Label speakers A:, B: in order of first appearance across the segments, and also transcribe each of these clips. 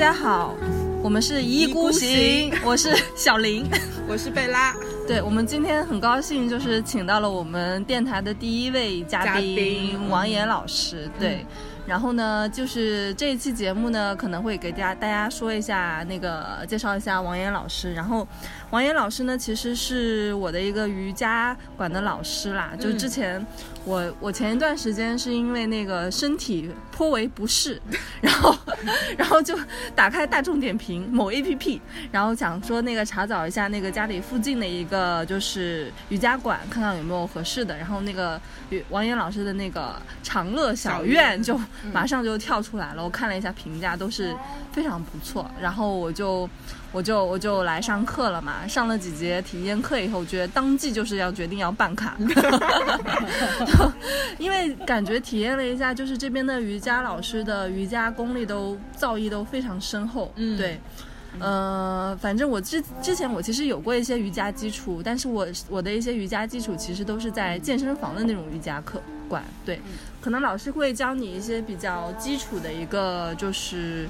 A: 大家好，我们是一意孤行，我是小林，
B: 我是贝拉。
A: 对，我们今天很高兴，就是请到了我们电台的第一位嘉宾王岩老师。对。然后呢，就是这一期节目呢，可能会给大家大家说一下那个介绍一下王岩老师。然后，王岩老师呢，其实是我的一个瑜伽馆的老师啦。就之前我我前一段时间是因为那个身体颇为不适，然后 然后就打开大众点评某 A P P，然后想说那个查找一下那个家里附近的一个就是瑜伽馆，看看有没有合适的。然后那个王岩老师的那个长乐小院就。马上就跳出来了，我看了一下评价，都是非常不错。然后我就，我就，我就来上课了嘛。上了几节体验课以后，我觉得当即就是要决定要办卡，因为感觉体验了一下，就是这边的瑜伽老师的瑜伽功力都造诣都非常深厚。嗯，对。呃，反正我之之前我其实有过一些瑜伽基础，但是我我的一些瑜伽基础其实都是在健身房的那种瑜伽课馆，对，可能老师会教你一些比较基础的一个就是，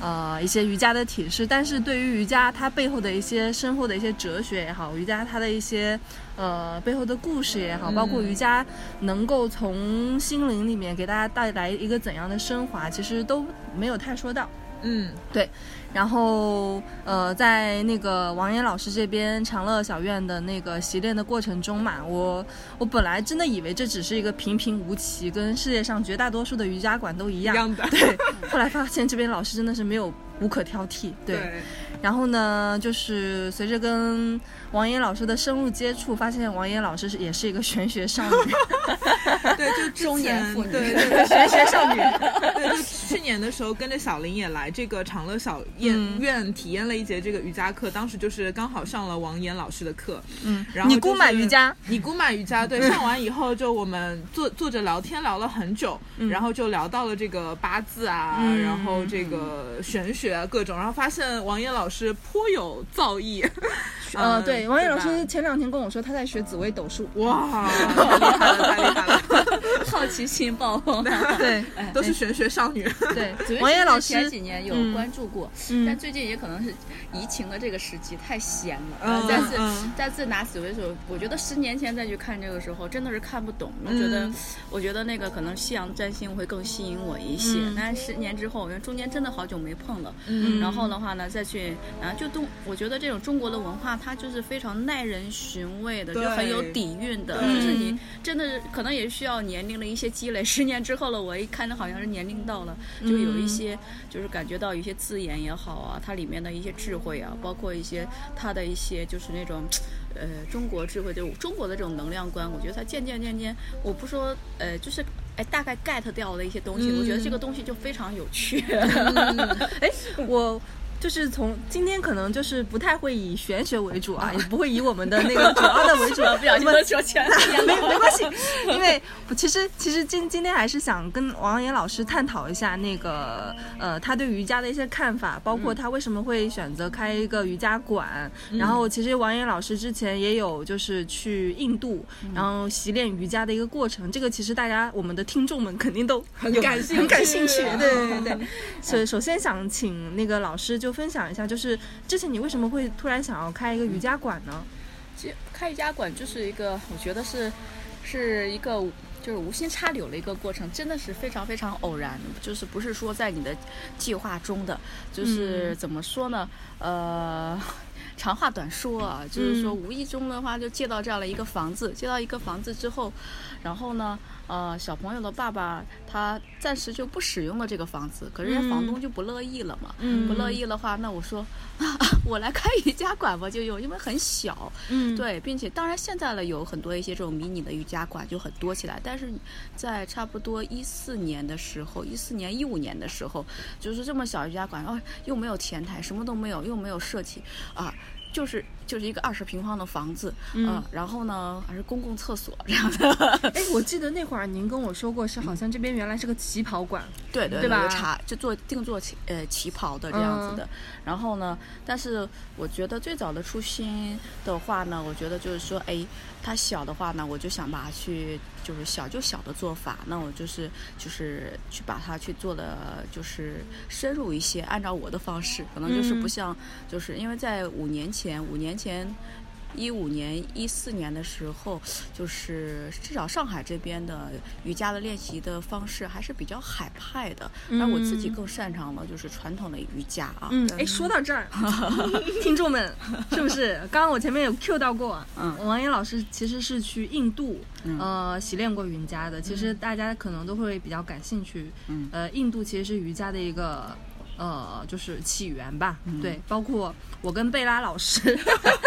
A: 呃，一些瑜伽的体式，但是对于瑜伽它背后的一些深厚的一些哲学也好，瑜伽它的一些呃背后的故事也好，包括瑜伽能够从心灵里面给大家带来一个怎样的升华，其实都没有太说到。嗯，对，然后呃，在那个王岩老师这边长乐小院的那个习练的过程中嘛，我我本来真的以为这只是一个平平无奇，跟世界上绝大多数的瑜伽馆都一样，对，后来发现这边老师真的是没有无可挑剔，对。然后呢，就是随着跟王岩老师的深入接触，发现王岩老师是也是一个玄学少女，
B: 对，就
C: 中年妇女，
B: 对对，玄学少女。对，就去年的时候跟着小林也来这个长乐小院院体验了一节这个瑜伽课，当时就是刚好上了王岩老师的课，嗯，然后
A: 你姑买瑜伽，
B: 你姑买瑜伽，对，上完以后就我们坐坐着聊天聊了很久，然后就聊到了这个八字啊，然后这个玄学啊各种，然后发现王岩老师。是颇有造诣，
A: 呃，对，王毅老师前两天跟我说他在学紫薇斗数，
B: 哇，太 厉害了，太厉害了，
C: 好奇心爆棚，
A: 对，
B: 都是玄学少女，
A: 对，王艳老师
C: 前几年有关注过，但最近也可能是疫情的这个时期太闲了，再次再次拿紫微斗，我觉得十年前再去看这个时候真的是看不懂，我觉得我觉得那个可能西洋占星会更吸引我一些，但是十年之后，因为中间真的好久没碰了，嗯，然后的话呢再去。啊，就都我觉得这种中国的文化，它就是非常耐人寻味的，就很有底蕴的。就是你真的是可能也需要年龄的一些积累。十年之后了，我一看着好像是年龄到了，就有一些就是感觉到一些字眼也好啊，它里面的一些智慧啊，包括一些它的一些就是那种呃中国智慧，就中国的这种能量观，我觉得它渐渐渐渐，我不说呃，就是哎大概 get 掉的一些东西，我觉得这个东西就非常有趣。
A: 哎，我。就是从今天可能就是不太会以玄学为主啊，也不会以我们的那个主要的为主，
C: 不小心说全了，
A: 没没关系，因为其实其实今今天还是想跟王岩老师探讨一下那个呃他对瑜伽的一些看法，包括他为什么会选择开一个瑜伽馆。然后其实王岩老师之前也有就是去印度，然后习练瑜伽的一个过程，这个其实大家我们的听众们肯定都
B: 很感兴
A: 很感兴趣，对对对。首首先想请那个老师就。分享一下，就是之前你为什么会突然想要开一个瑜伽馆呢？
C: 其实开瑜伽馆就是一个，我觉得是是一个就是无心插柳的一个过程，真的是非常非常偶然，就是不是说在你的计划中的，就是怎么说呢？呃，长话短说啊，就是说无意中的话就借到这样的一个房子，借到一个房子之后，然后呢？呃，小朋友的爸爸他暂时就不使用了这个房子，可是人家房东就不乐意了嘛。嗯，不乐意的话，那我说，我来开瑜伽馆吧，就用，因为很小。嗯，对，并且当然现在了，有很多一些这种迷你的瑜伽馆就很多起来，但是在差不多一四年的时候，一四年一五年的时候，就是这么小瑜伽馆，哦，又没有前台，什么都没有，又没有设计，啊。就是就是一个二十平方的房子，嗯，然后呢还是公共厕所这样的。
A: 哎，我记得那会儿您跟我说过，是好像这边原来是个旗袍馆，
C: 对
A: 对吧？
C: 茶就做定做旗呃旗袍的这样子的。然后呢，但是我觉得最早的初心的话呢，我觉得就是说，哎，它小的话呢，我就想把它去就是小就小的做法，那我就是就是去把它去做的就是深入一些，按照我的方式，可能就是不像就是因为在五年前五年前。一五年、一四年的时候，就是至少上海这边的瑜伽的练习的方式还是比较海派的，而我自己更擅长的就是传统的瑜伽啊。
A: 嗯，哎，说到这儿，听众们是不是？刚刚我前面有 Q 到过，嗯，王岩老师其实是去印度呃习练过瑜伽的，其实大家可能都会比较感兴趣。嗯，呃，印度其实是瑜伽的一个。呃，就是起源吧，对，包括我跟贝拉老师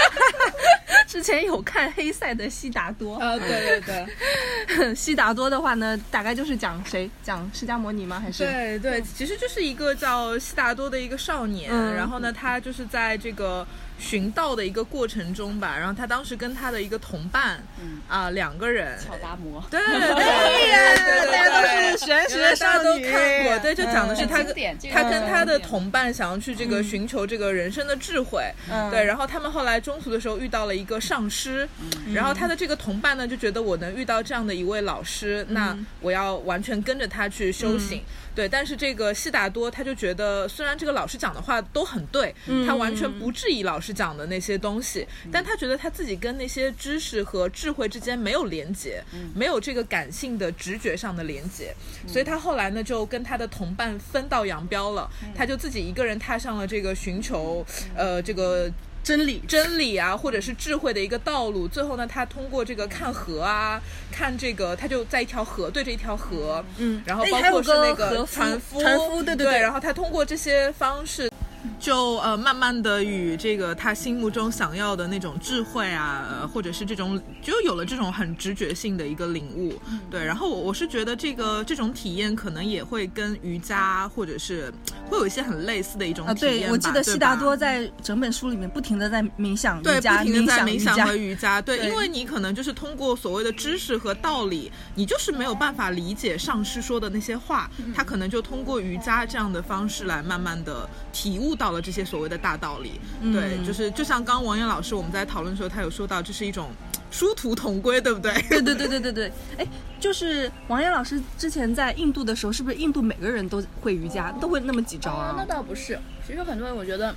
A: 之前有看黑塞的《悉达多》
B: 啊，对对
A: 对，《悉达多》的话呢，大概就是讲谁？讲释迦摩尼吗？还是？
B: 对对，其实就是一个叫悉达多的一个少年，然后呢，他就是在这个。寻道的一个过程中吧，然后他当时跟他的一个同伴，啊，两个人，
C: 乔达摩，
B: 对对对，
A: 大家都是玄学少
B: 女，看过，对，就讲的是他跟他跟他的同伴想要去这个寻求这个人生的智慧，对，然后他们后来中途的时候遇到了一个上师，然后他的这个同伴呢就觉得我能遇到这样的一位老师，那我要完全跟着他去修行。对，但是这个悉达多他就觉得，虽然这个老师讲的话都很对，他完全不质疑老师讲的那些东西，但他觉得他自己跟那些知识和智慧之间没有连接，没有这个感性的直觉上的连接，所以他后来呢就跟他的同伴分道扬镳了，他就自己一个人踏上了这个寻求，呃，这个。真理，真理啊，或者是智慧的一个道路。最后呢，他通过这个看河啊，看这个，他就在一条河对着一条河，嗯，然后包括是那个船夫，
A: 船夫，对对对，
B: 然后他通过这些方式。就呃，慢慢的与这个他心目中想要的那种智慧啊，或者是这种，就有了这种很直觉性的一个领悟。对，然后我我是觉得这个这种体验可能也会跟瑜伽或者是会有一些很类似的一种体验
A: 对，我记得悉达多在整本书里面不停的在冥想
B: 瑜
A: 伽，
B: 不停的在
A: 冥
B: 想和瑜伽。对，因为你可能就是通过所谓的知识和道理，你就是没有办法理解上师说的那些话，他可能就通过瑜伽这样的方式来慢慢的体悟到了这些所谓的。大道理，对，就是就像刚王岩老师我们在讨论的时候，他有说到这是一种殊途同归，对不对？
A: 对对对对对对。哎，就是王岩老师之前在印度的时候，是不是印度每个人都会瑜伽，都会那么几招啊？
C: 那倒不是，其实很多人我觉得。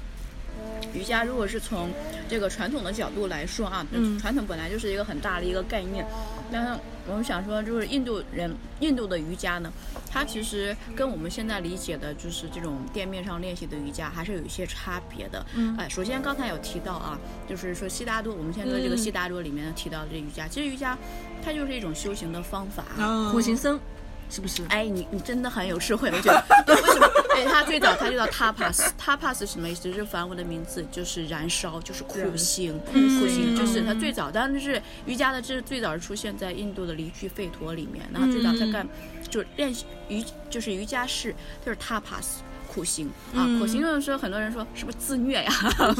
C: 瑜伽如果是从这个传统的角度来说啊，传统本来就是一个很大的一个概念。但是我们想说，就是印度人印度的瑜伽呢，它其实跟我们现在理解的，就是这种店面上练习的瑜伽，还是有一些差别的。嗯，哎，首先刚才有提到啊，就是说悉达多，我们现在说这个悉达多里面提到的这瑜伽，其实瑜伽它就是一种修行的方法，
A: 苦行僧。是不是？
C: 哎，你你真的很有智慧，我觉得。为什么？哎，他最早他就叫 tapas，tapas 什么意思？就是梵文的名字，就是燃烧，就是苦行，苦行就是他最早，当然是瑜伽的，这是最早是出现在印度的离居吠陀里面，然后最早在干，就练习瑜，就是瑜伽式，就是 tapas。苦行啊，苦行就是说，很多人说是不是自虐呀？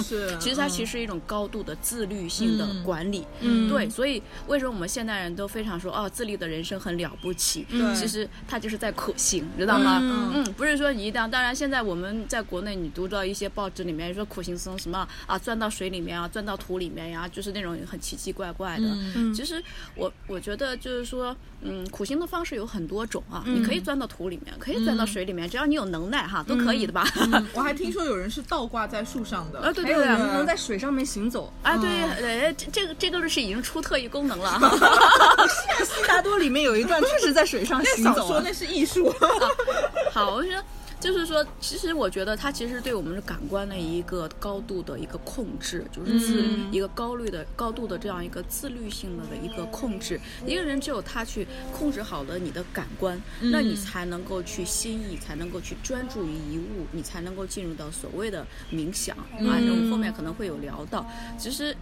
B: 是，
C: 其实它其实是一种高度的自律性的管理。嗯，对，所以为什么我们现代人都非常说哦，自律的人生很了不起？嗯，其实他就是在苦行，知道吗？嗯，不是说你一定。当然，现在我们在国内，你读到一些报纸里面说苦行僧什么啊，钻到水里面啊，钻到土里面呀，就是那种很奇奇怪怪的。嗯，其实我我觉得就是说，嗯，苦行的方式有很多种啊，你可以钻到土里面，可以钻到水里面，只要你有能耐哈，都可以。的吧？
B: 我还听说有人是倒挂在树上的，
A: 啊，对对对，能在水上面行走
C: 啊，对，哎，这这个这个是已经出特异功能了。
A: 悉达多里面有一段确实在水上行走，
B: 说那是艺术。
C: 好，我觉得。就是说，其实我觉得它其实对我们的感官的一个高度的一个控制，就是自一个高率的高度的这样一个自律性的的一个控制。一个人只有他去控制好了你的感官，那你才能够去心意，才能够去专注于一物，你才能够进入到所谓的冥想啊。我们后面可能会有聊到，其实。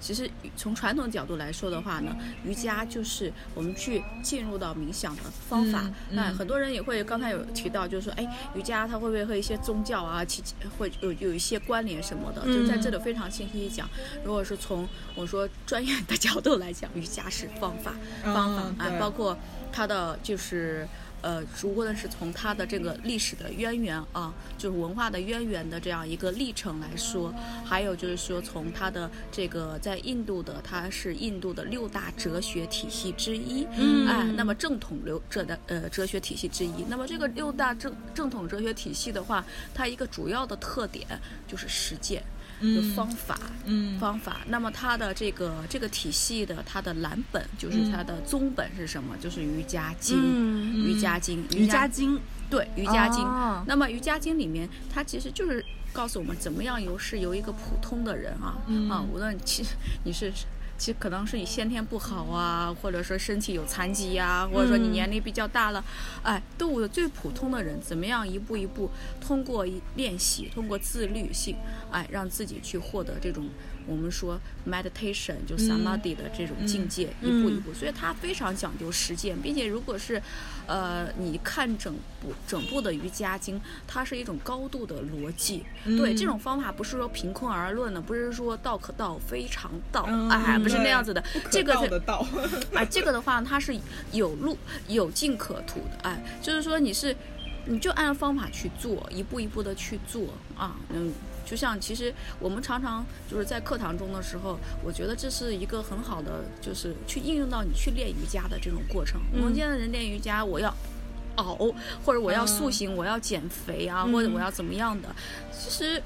C: 其实从传统角度来说的话呢，瑜伽就是我们去进入到冥想的方法。那很多人也会刚才有提到，就是说，哎，瑜伽它会不会和一些宗教啊，其会有有一些关联什么的？就在这里非常清晰讲，如果是从我说专业的角度来讲，瑜伽是方法，方法啊，包括它的就是。呃，如果呢是从它的这个历史的渊源啊，就是文化的渊源的这样一个历程来说，还有就是说从它的这个在印度的，它是印度的六大哲学体系之一，嗯，哎，那么正统流者的呃哲学体系之一。那么这个六大正正统哲学体系的话，它一个主要的特点就是实践。的方法，嗯，方法。那么它的这个这个体系的它的蓝本就是它的宗本是什么？就是瑜伽经，瑜伽经，
A: 瑜伽经，
C: 对，瑜伽经。那么瑜伽经里面，它其实就是告诉我们怎么样由是由一个普通的人啊，啊，无论其实你是。其实可能是你先天不好啊，或者说身体有残疾呀，或者说你年龄比较大了，哎，动物的最普通的人，怎么样一步一步通过练习，通过自律性，哎，让自己去获得这种。我们说 meditation 就 samadhi 的这种境界，一步一步，所以它非常讲究实践，并且如果是，呃，你看整部整部的瑜伽经，它是一种高度的逻辑。对，这种方法不是说凭空而论的，不是说道可道非常道，哎，不是那样子的。这个
B: 的道，
C: 哎，这个的话，它是有路有进可图的，哎，就是说你是，你就按照方法去做，一步一步的去做啊，嗯。就像其实我们常常就是在课堂中的时候，我觉得这是一个很好的，就是去应用到你去练瑜伽的这种过程。我们现在人练瑜伽，我要熬，或者我要塑形，我要减肥啊，或者我要怎么样的，其实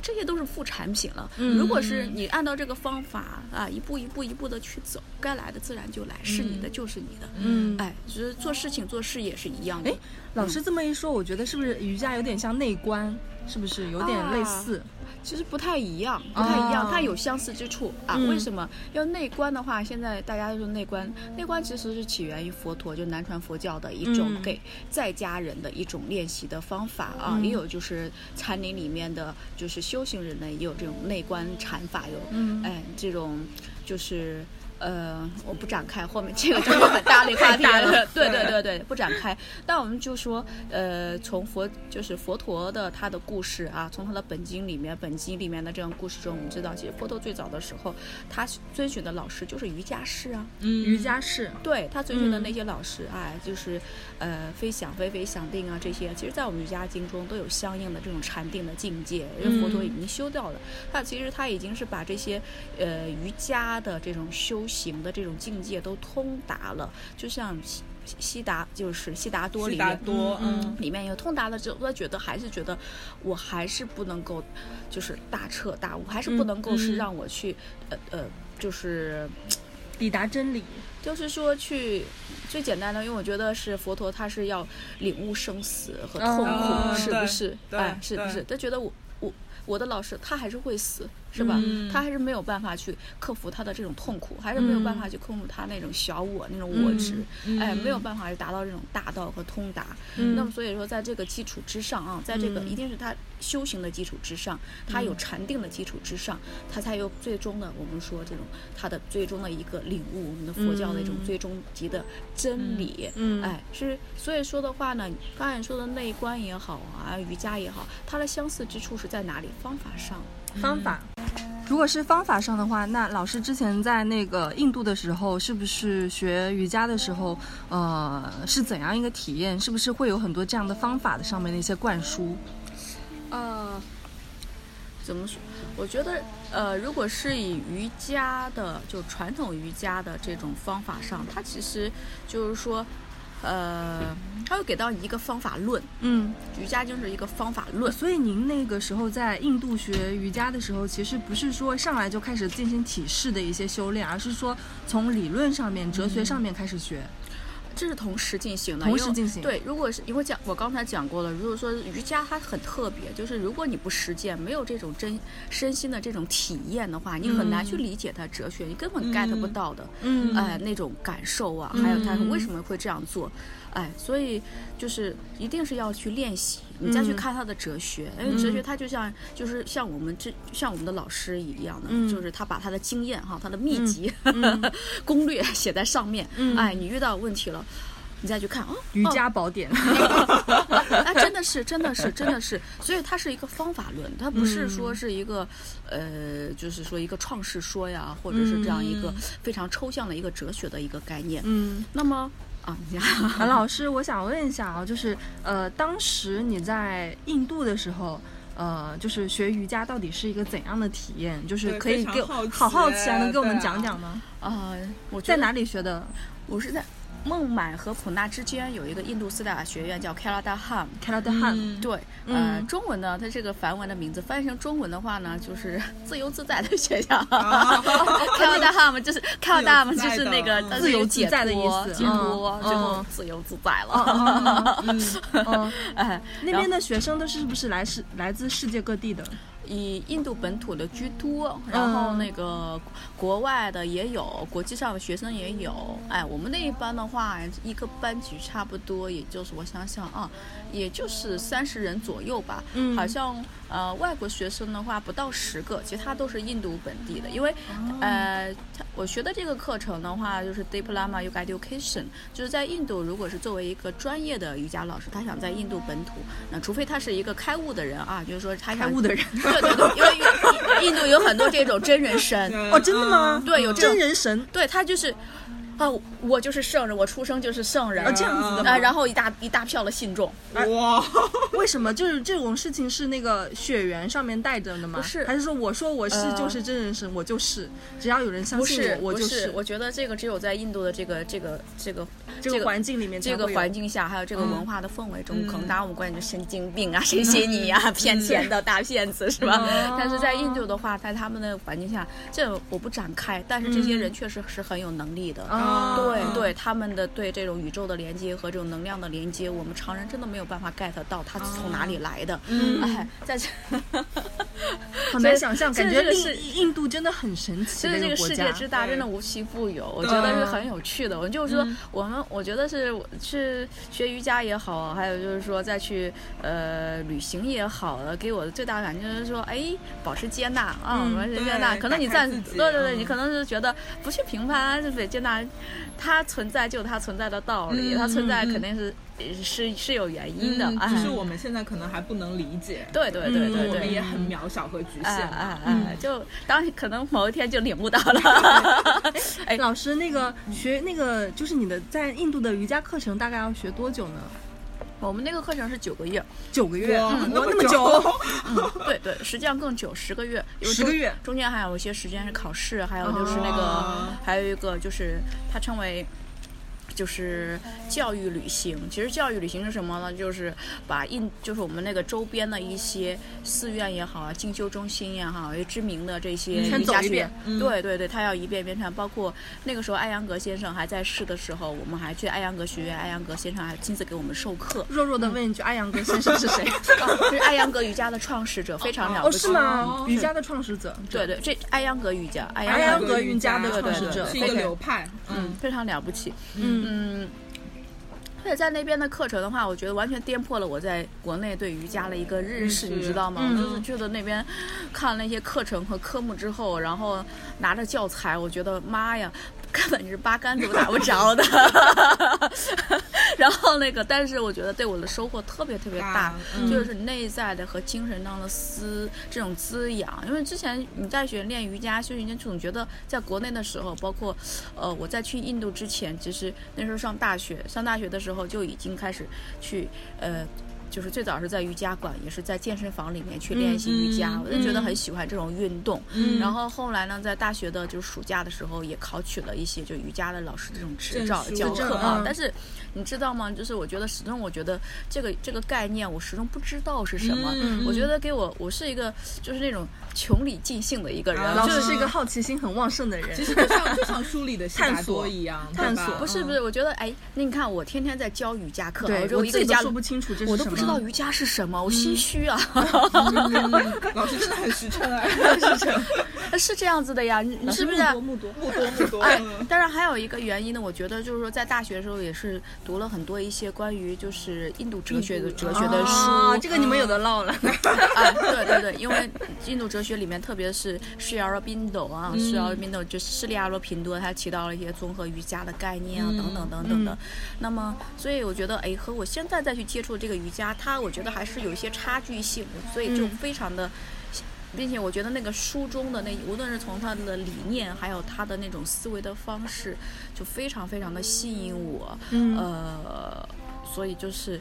C: 这些都是副产品了。如果是你按照这个方法啊，一步一步一步的去走，该来的自然就来，是你的就是你的。嗯，哎，就是做事情做事也是一样的。哎，
A: 老师这么一说，我觉得是不是瑜伽有点像内观？是不是有点类似？
C: 其实不太一样，不太一样，它有相似之处啊。为什么？因为内观的话，现在大家都说内观，内观其实是起源于佛陀，就南传佛教的一种给在家人的一种练习的方法啊。也有就是禅林里面的，就是修行人呢，也有这种内观禅法，有哎这种就是。呃，我不展开，后面这个就是很大的话题了。对对对对，不展开。那我们就说，呃，从佛就是佛陀的他的故事啊，从他的本经里面，本经里面的这样故事中，我们知道，其实佛陀最早的时候，他遵循的老师就是瑜伽师啊。
A: 嗯，瑜伽师。
C: 对他遵循的那些老师，哎，就是呃，非想非非想定啊这些，其实在我们瑜伽经中都有相应的这种禅定的境界，因为佛陀已经修掉了。他其实他已经是把这些呃瑜伽的这种修。行的这种境界都通达了，就像西西达就是悉达多里面，多嗯，里面有通达了之后，他觉得还是觉得我还是不能够，就是大彻大悟，还是不能够是让我去呃呃，就是
A: 抵达真理，
C: 就是说去最简单的，因为我觉得是佛陀他是要领悟生死和痛苦，是不是？哎，是不是？他觉得我我我的老师他还是会死。是吧？他还是没有办法去克服他的这种痛苦，还是没有办法去克服他那种小我那种我执，哎，没有办法去达到这种大道和通达。那么所以说，在这个基础之上啊，在这个一定是他修行的基础之上，他有禅定的基础之上，他才有最终的我们说这种他的最终的一个领悟，我们的佛教的一种最终级的真理。哎，是所以说的话呢，刚才说的内观也好啊，瑜伽也好，它的相似之处是在哪里？方法上。
A: 方法，如果是方法上的话，那老师之前在那个印度的时候，是不是学瑜伽的时候，呃，是怎样一个体验？是不是会有很多这样的方法的上面的一些灌输？
C: 呃，怎么说？我觉得，呃，如果是以瑜伽的，就传统瑜伽的这种方法上，它其实就是说。呃，他会给到你一个方法论，嗯，瑜伽就是一个方法论。
A: 所以您那个时候在印度学瑜伽的时候，其实不是说上来就开始进行体式的一些修炼，而是说从理论上面、哲学上面开始学。
C: 这是同时进行的，
A: 同时进行。
C: 对，如果是因为讲，我刚才讲过了。如果说瑜伽它很特别，就是如果你不实践，没有这种真身心的这种体验的话，你很难去理解它哲学，你根本 get 不到的。嗯，呃，那种感受啊，还有它为什么会这样做，哎，所以就是一定是要去练习。你再去看他的哲学，因为哲学它就像就是像我们这像我们的老师一样的，就是他把他的经验哈，他的秘籍、攻略写在上面。哎，你遇到问题了。你再去看啊，《
A: 瑜伽宝典》
C: 哎，真的是，真的是，真的是，所以它是一个方法论，它不是说是一个，呃，就是说一个创世说呀，或者是这样一个非常抽象的一个哲学的一个概念。嗯，那么啊，
A: 韩 老师，我想问一下啊，就是呃，当时你在印度的时候，呃，就是学瑜伽到底是一个怎样的体验？就是可以给好好奇啊，能给我们讲讲吗？
C: 啊，我
A: 在哪里学的？
C: 我是在。孟买和普纳之间有一个印度斯大学院，叫 Kaladham。
A: Kaladham，
C: 对，呃，中文呢，它这个梵文的名字翻译成中文的话呢，就是自由自在的学校。Kaladham 就是 Kaladham 就是那个
A: 自由自在的意思，
C: 解脱就自由自在了。
A: 哎，那边的学生都是不是来是来自世界各地的？
C: 以印度本土的居多，然后那个国外的也有，国际上的学生也有。哎，我们那一班的话，一个班级差不多也就是我想想啊，也就是三十人左右吧。嗯，好像呃外国学生的话不到十个，其他都是印度本地的。因为呃，我学的这个课程的话，就是 Diploma Yoga Education，就是在印度，如果是作为一个专业的瑜伽老师，他想在印度本土，那除非他是一个开悟的人啊，就是说他
A: 开悟的人。
C: 对对对，因为印度有很多这种真人神
A: 哦，真的吗？
C: 对，有
A: 真人神，
C: 对他就是。啊，我就是圣人，我出生就是圣人，啊
A: 这样子的
C: 啊。然后一大一大票的信众，
B: 哇！
A: 为什么？就是这种事情是那个血缘上面带着的吗？
C: 不是，
A: 还是说我说我是就是真人神，我就是，只要有人相信我，我就是。
C: 我觉得这个只有在印度的这个这个这个
A: 这个环境里面，
C: 这个环境下，还有这个文化的氛围中，可能大家我们关键就神经病啊，谁信你呀？骗钱的 大骗子是吧？但是在印度的话，在他们的环境下，这我不展开，但是这些人确实是很有能力的，对对。对他们的对这种宇宙的连接和这种能量的连接，我们常人真的没有办法 get 到它从哪里来的。嗯，哎，在这
A: 很难想象，感觉是印度真的很神奇。
C: 就是这个世界之大，真的无奇不有。我觉得是很有趣的。我就是说，我们我觉得是去学瑜伽也好，还有就是说再去呃旅行也好，给我的最大感觉就是说，哎，保持接纳啊，保持接纳。可能你暂对对对，你可能是觉得不去评判，就得接纳它。存在就有它存在的道理，它存在肯定是是是有原因的，
B: 只是我们现在可能还不能理解。
C: 对对对对对，
B: 我们也很渺小和局限。
C: 哎哎，就当可能某一天就领悟到了。
A: 哎，老师，那个学那个就是你的在印度的瑜伽课程大概要学多久呢？
C: 我们那个课程是九个月，
A: 九个月，
B: 嗯，
A: 那
B: 么
A: 久，
C: 嗯，对对，实际上更久，十个月，
A: 十个月，
C: 中间还有一些时间是考试，还有就是那个，还有一个就是它称为。就是教育旅行，其实教育旅行是什么呢？就是把印，就是我们那个周边的一些寺院也好啊，进修中心也好，有知名的这些瑜伽学院，对对对，他要一遍一遍看。包括那个时候艾扬格先生还在世的时候，我们还去艾扬格学院，艾扬格先生还亲自给我们授课。
A: 弱弱的问一句，艾扬格先生是谁？
C: 是艾扬格瑜伽的创始者，非常了不起。
A: 哦，是吗？瑜伽的创始者。
C: 对对，这艾扬格瑜伽，艾
A: 扬格瑜伽的创始者，
B: 是一个流派，
C: 嗯，非常了不起，嗯。嗯，而且在那边的课程的话，我觉得完全颠破了我在国内对瑜伽的一个认识，你知道吗？就是去了那边看了那些课程和科目之后，然后拿着教材，我觉得妈呀！根本是八竿子都打不着的，然后那个，但是我觉得对我的收获特别特别大，就是内在的和精神上的滋这种滋养。因为之前你在学练瑜伽、修瑜伽，总觉得在国内的时候，包括呃我在去印度之前，其实那时候上大学，上大学的时候就已经开始去呃。就是最早是在瑜伽馆，也是在健身房里面去练习瑜伽，我就觉得很喜欢这种运动。然后后来呢，在大学的就是暑假的时候，也考取了一些就瑜伽的老师这种执照教课啊。但是你知道吗？就是我觉得始终，我觉得这个这个概念，我始终不知道是什么。我觉得给我，我是一个就是那种穷理尽性的一个人，
A: 老师是一个好奇心很旺盛的人，
B: 其实就像 就像书里的
A: 探索
B: 一样，
A: 探索
C: 不是不是？我觉得哎，那你看我天天在教瑜伽课，
A: 我
C: 我
A: 自己都说不清楚这是什么。
C: 知道瑜伽是什么，我心虚啊！
B: 老师真的很实诚啊，
A: 实诚。
C: 是这样子的呀，你是不是？
B: 目多目多目多。
C: 哎，当然还有一个原因呢，我觉得就是说，在大学的时候也是读了很多一些关于就是印度哲学的哲学的书，
A: 这个你们有的唠了。
C: 啊，对对对，因为印度哲学里面，特别是释迦罗宾多啊，释迦罗宾多就是释利亚罗频多，他提到了一些综合瑜伽的概念啊，等等等等的。那么，所以我觉得，哎，和我现在再去接触这个瑜伽，它我觉得还是有一些差距性，所以就非常的。并且我觉得那个书中的那，无论是从他的理念，还有他的那种思维的方式，就非常非常的吸引我。呃，所以就是。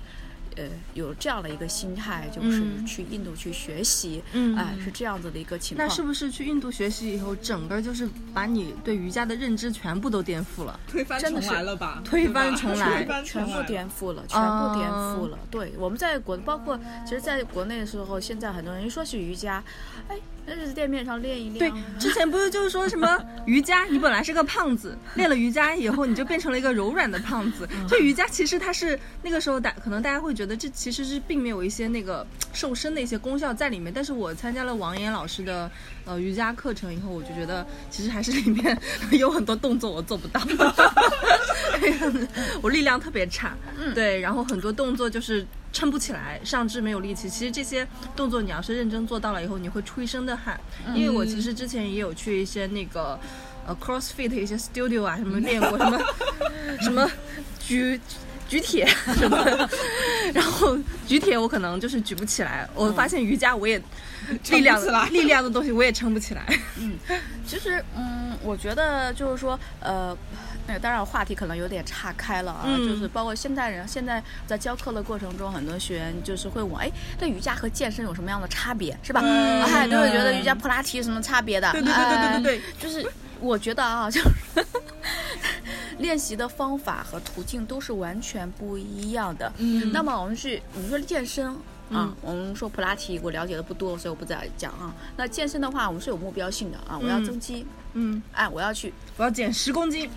C: 呃，有这样的一个心态，就是去印度去学习，哎，是这样子的一个情况。
A: 那是不是去印度学习以后，整个就是把你对瑜伽的认知全部都颠覆了？
B: 推翻重来了吧？
A: 推翻重来，
C: 全部颠覆了，全部颠覆了。对，我们在国，包括其实在国内的时候，现在很多人一说起瑜伽，哎。那就是店面上练一练。
A: 对，之前不是就是说什么 瑜伽，你本来是个胖子，练了瑜伽以后，你就变成了一个柔软的胖子。就瑜伽其实它是那个时候大，可能大家会觉得这其实是并没有一些那个瘦身的一些功效在里面。但是我参加了王岩老师的呃瑜伽课程以后，我就觉得其实还是里面有很多动作我做不到，我力量特别差。嗯，对，然后很多动作就是。撑不起来，上肢没有力气。其实这些动作你要是认真做到了以后，你会出一身的汗。因为我其实之前也有去一些那个呃 CrossFit 一些 studio 啊，什么练过什么 什么举举铁什么，然后举铁我可能就是举不起来。我发现瑜伽我也力量力量的东西我也撑不起来。
C: 嗯，其实嗯，我觉得就是说呃。那当然，话题可能有点岔开了啊，就是包括现代人，现在在教课的过程中，很多学员就是会问，哎，那瑜伽和健身有什么样的差别，是吧？哎，都会觉得瑜伽、普拉提有什么差别的？
A: 对对对对对对对，
C: 就是我觉得啊，就是 练习的方法和途径都是完全不一样的。嗯，那么我们去，你说健身。啊，我们说普拉提，我了解的不多，所以我不再讲啊。那健身的话，我们是有目标性的啊，我要增肌，
A: 嗯，
C: 哎，我要去，
A: 我要减十公斤，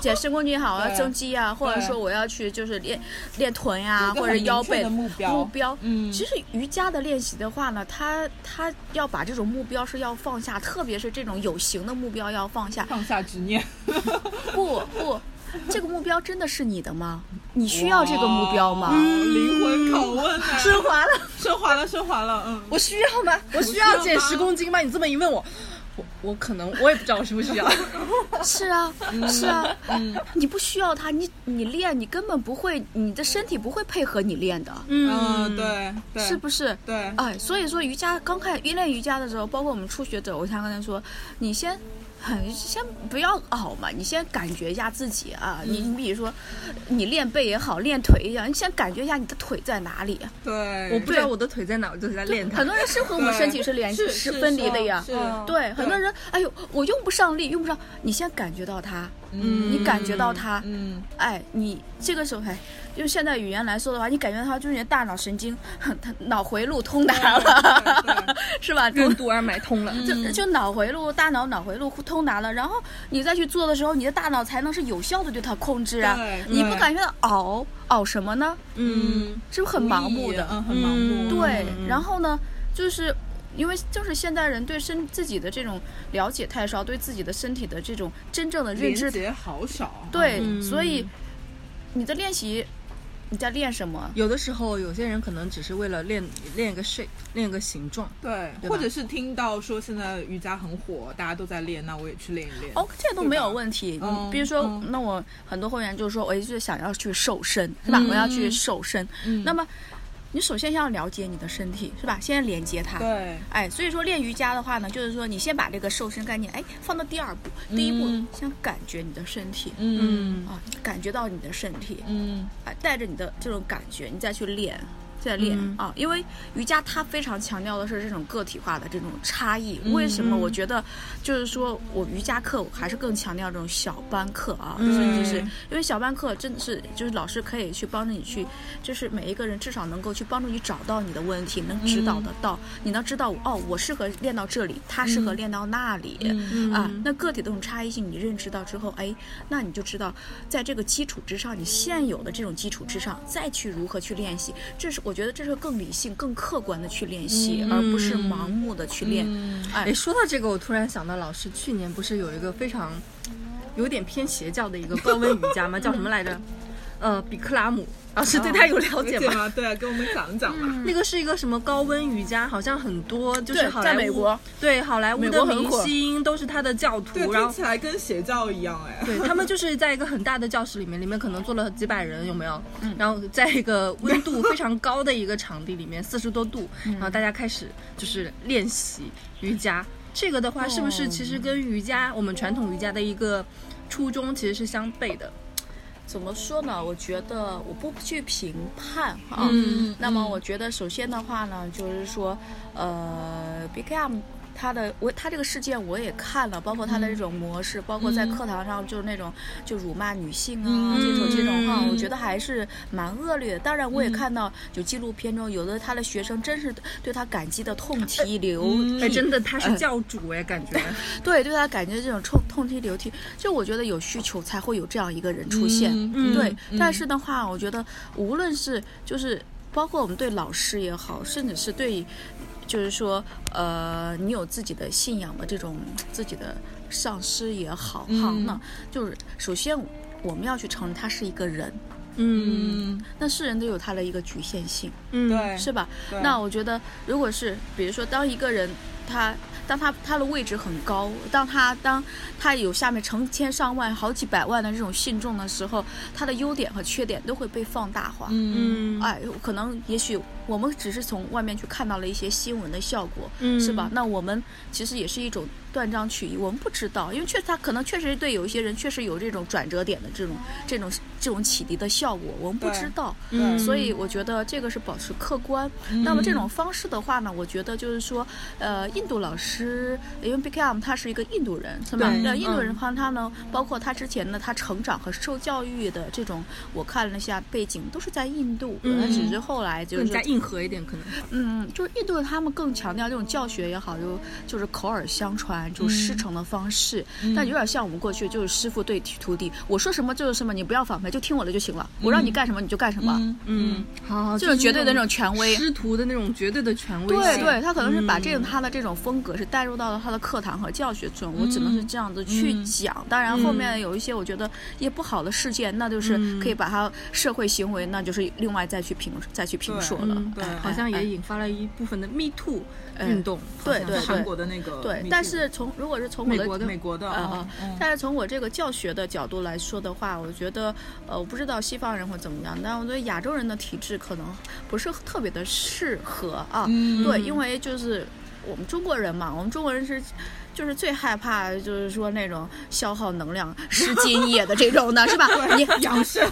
C: 减十公斤好，我要增肌啊，或者说我要去就是练练臀呀，或者腰背
B: 目标，
C: 目标，嗯，其实瑜伽的练习的话呢，它它要把这种目标是要放下，特别是这种有形的目标要放下，
B: 放下执念，
C: 不不。这个目标真的是你的吗？你需要这个目标吗？
B: 灵魂拷问，
A: 升华了，
B: 升华了，升华了。嗯，
A: 我需要吗？我需要减十公斤吗？你这么一问我，我我可能我也不知道我需不需要。
C: 是啊，是啊，嗯，你不需要它，你你练，你根本不会，你的身体不会配合你练的。
B: 嗯，对，
C: 是不是？
B: 对，
C: 哎，所以说瑜伽刚开始练瑜伽的时候，包括我们初学者，我想跟他说，你先。你先不要熬嘛，你先感觉一下自己啊。你你比如说，你练背也好，练腿也好，你先感觉一下你的腿在哪里。
B: 对，
A: 我不知道我的腿在哪，我就是在练它。
C: 很多人是和我们身体是连是分离的呀。对，很多人，哎呦，我用不上力，用不上。你先感觉到它，嗯，你感觉到它，嗯，哎，你这个时候还。用现代语言来说的话，你感觉它就是你的大脑神经，它 脑回路通达了，是吧？
A: 任督二脉通了，
C: 就就脑回路，大脑脑回路通达了，然后你再去做的时候，你的大脑才能是有效的对它控制啊。你不感觉到熬熬什么呢？嗯，是不是很盲目的？
B: 嗯，很盲目。
C: 对，然后呢，就是因为就是现代人对身自己的这种了解太少，对自己的身体的这种真正的认知
B: 好少。
C: 对，所以你的练习。你在练什么？
A: 有的时候，有些人可能只是为了练练一个 shape，练一个形状。
B: 对，或者是听到说现在瑜伽很火，大家都在练，那我也去练一练。哦，
C: 这都没有问题。嗯，比如说，那我很多会员就是说，我一直想要去瘦身，是吧？我要去瘦身。嗯，那么。你首先要了解你的身体，是吧？先连接它。
B: 对。
C: 哎，所以说练瑜伽的话呢，就是说你先把这个瘦身概念，哎，放到第二步。第一步，先感觉你的身体。嗯。啊，感觉到你的身体。嗯。啊，带着你的这种感觉，你再去练。在练啊，因为瑜伽它非常强调的是这种个体化的这种差异。为什么？我觉得就是说我瑜伽课还是更强调这种小班课啊，甚至是因为小班课真的是就是老师可以去帮着你去，就是每一个人至少能够去帮助你找到你的问题，能指导得到，你能知道哦，我适合练到这里，他适合练到那里啊。那个体的这种差异性你认知到之后，哎，那你就知道在这个基础之上，你现有的这种基础之上再去如何去练习，这是。我觉得这是更理性、更客观的去练习，而不是盲目的去练。
A: 哎，说到这个，我突然想到，老师去年不是有一个非常有点偏邪教的一个高温瑜伽吗？叫什么来着？呃，比克拉姆。老师对他有了解吗？
B: 对啊，跟我们讲一讲嘛。
A: 那个是一个什么高温瑜伽？好像很多就是
C: 在美国，
A: 对好莱坞的明星都是他的教徒。然后
B: 听起来跟邪教一样哎。
A: 对他们就是在一个很大的教室里面，里面可能坐了几百人，有没有？然后在一个温度非常高的一个场地里面，四十多度，然后大家开始就是练习瑜伽。这个的话，是不是其实跟瑜伽我们传统瑜伽的一个初衷其实是相悖的？
C: 怎么说呢？我觉得我不去评判啊。嗯。那么我觉得，首先的话呢，就是说，呃，become。他的我他这个事件我也看了，包括他的这种模式，包括在课堂上就是那种就辱骂女性啊这种这种哈，我觉得还是蛮恶劣的。当然我也看到就纪录片中有的他的学生真是对他感激的痛涕流涕，
A: 哎，真的他是教主哎，感觉
C: 对对他感觉这种痛痛涕流涕，就我觉得有需求才会有这样一个人出现，对。但是的话，我觉得无论是就是包括我们对老师也好，甚至是对。就是说，呃，你有自己的信仰的这种自己的上师也好，哈，那就是首先我们要去承认他是一个人，
A: 嗯，
C: 那是人都有他的一个局限性，
A: 嗯，
B: 对，
C: 是吧？那我觉得，如果是比如说，当一个人他。当他他的位置很高，当他当他有下面成千上万、好几百万的这种信众的时候，他的优点和缺点都会被放大化。
A: 嗯，
C: 哎，可能也许我们只是从外面去看到了一些新闻的效果，是吧？那我们其实也是一种断章取义，我们不知道，因为确实他可能确实对有一些人确实有这种转折点的这种这种这种启迪的效果，我们不知道。
A: 嗯，
C: 所以我觉得这个是保持客观。那么这种方式的话呢，我觉得就是说，呃，印度老师。因为 Bikram 他是一个印度人，是吧？那印度人的话，他呢，包括他之前呢，他成长和受教育的这种，我看了一下背景，都是在印度。嗯，只是后来就是
A: 更加硬核一点，可能。
C: 嗯，就是印度他们更强调这种教学也好，就就是口耳相传，就师承的方式。但有点像我们过去就是师傅对徒弟，我说什么就是什么，你不要反驳，就听我的就行了。我让你干什么你就干什么。
A: 嗯，好，
C: 就是绝对的那种权威，
A: 师徒的那种绝对的权威。
C: 对对，他可能是把这种他的这种风格是。带入到了他的课堂和教学中，我只能是这样子去讲。当然，后面有一些我觉得也不好的事件，那就是可以把他社会行为，那就是另外再去评再去评说了。
B: 对，
A: 好像也引发了一部分的 Me Too 运动。
C: 对对对，
B: 韩国的那个。
C: 对，但是从如果是从美
A: 国的
B: 美国的
C: 啊，但是从我这个教学的角度来说的话，我觉得呃，我不知道西方人会怎么样，但我觉得亚洲人的体质可能不是特别的适合啊。对，因为就是。我们中国人嘛，我们中国人是，就是最害怕，就是说那种消耗能量、失津液的这种的，是吧？你
B: 养生。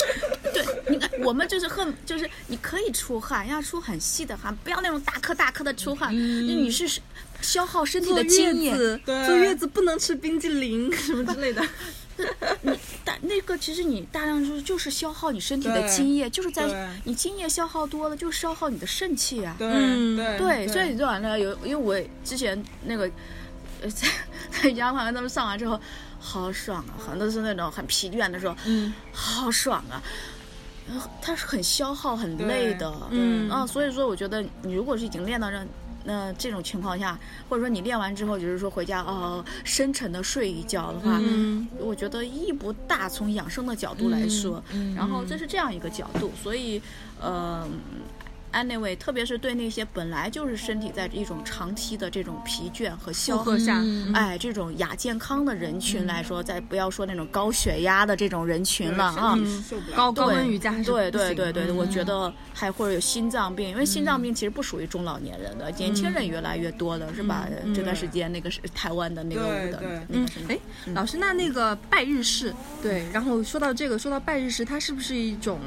C: 对，你看，我们就是很，就是你可以出汗，要出很细的汗，不要那种大颗大颗的出汗。那你是消耗身体的精液。
A: 坐月子不能吃冰激凌什么之类的。
C: 你大那个其实你大量就是就是消耗你身体的精液，就是在你精液消耗多了，就消耗你的肾气啊。
B: 对
C: 对，所以你做完了有，因为我之前那个呃在在家旁边他们上完之后，好爽啊，很多是那种很疲倦的时候，嗯，好爽啊。它是很消耗很累的，嗯啊，所以说我觉得你如果是已经练到这。那这种情况下，或者说你练完之后，就是说回家哦，深沉的睡一觉的话，我觉得意义不大。从养生的角度来说，然后这是这样一个角度，所以，呃。Anyway，特别是对那些本来就是身体在一种长期的这种疲倦和消耗
A: 下，
C: 哎，这种亚健康的人群来说，再不要说那种高血压的这种人群了啊，
A: 高高温瑜伽
C: 对对对对，我觉得还或者有心脏病，因为心脏病其实不属于中老年人的，年轻人越来越多的，是吧？这段时间那个是台湾的那个舞的，嗯，
A: 哎，老师，那那个拜日式，对，然后说到这个，说到拜日式，它是不是一种？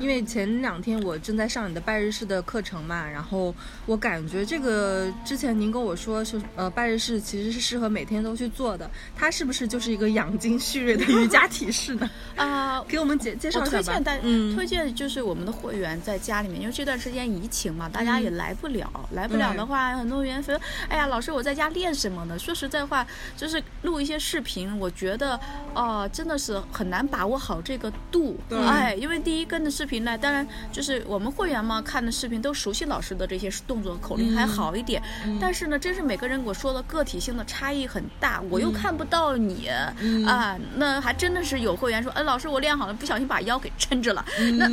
A: 因为前两天我正在上你的拜日式的。课程嘛，然后我感觉这个之前您跟我说是呃拜日式其实是适合每天都去做的，它是不是就是一个养精蓄锐的瑜伽体式呢？
C: 啊，
A: 给我们介介绍一下
C: 吧。推荐大，嗯，推荐就是我们的会员在家里面，因为这段时间疫情嘛，大家也来不了，来不了的话，很多会员说，哎呀，老师我在家练什么呢？说实在话，就是录一些视频，我觉得哦，真的是很难把握好这个度，对哎，因为第一跟着视频呢，当然就是我们会员嘛，看的视频都熟悉老师的这些动作口令还好一点，但是呢，真是每个人我说的个体性的差异很大，我又看不到你啊，那还真的是有会员说，哎，老师我练好了，不小心把腰给抻着了，那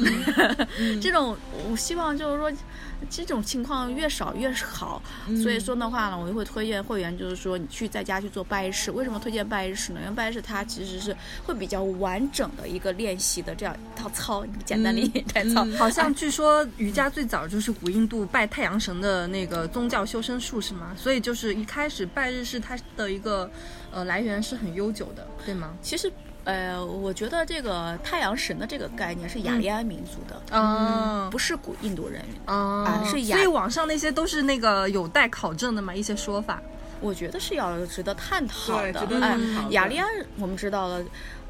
C: 这种我希望就是说。这种情况越少越好，所以说的话呢，我就会推荐会员，就是说你去在家去做拜式。为什么推荐拜式呢？因为拜式它其实是会比较完整的一个练习的这样一套操，简单理解带操。
A: 好像据说瑜伽最早就是古印度拜太阳神的那个宗教修身术是吗？所以就是一开始拜日式它的一个呃来源是很悠久的，对吗？
C: 其实。呃，我觉得这个太阳神的这个概念是雅利安民族的，
A: 嗯，
C: 不是古印度人啊，是雅。
A: 所以网上那些都是那个有待考证的嘛，一些说法，
C: 我觉得是要值得探讨的。
B: 哎，
C: 雅利安我们知道了。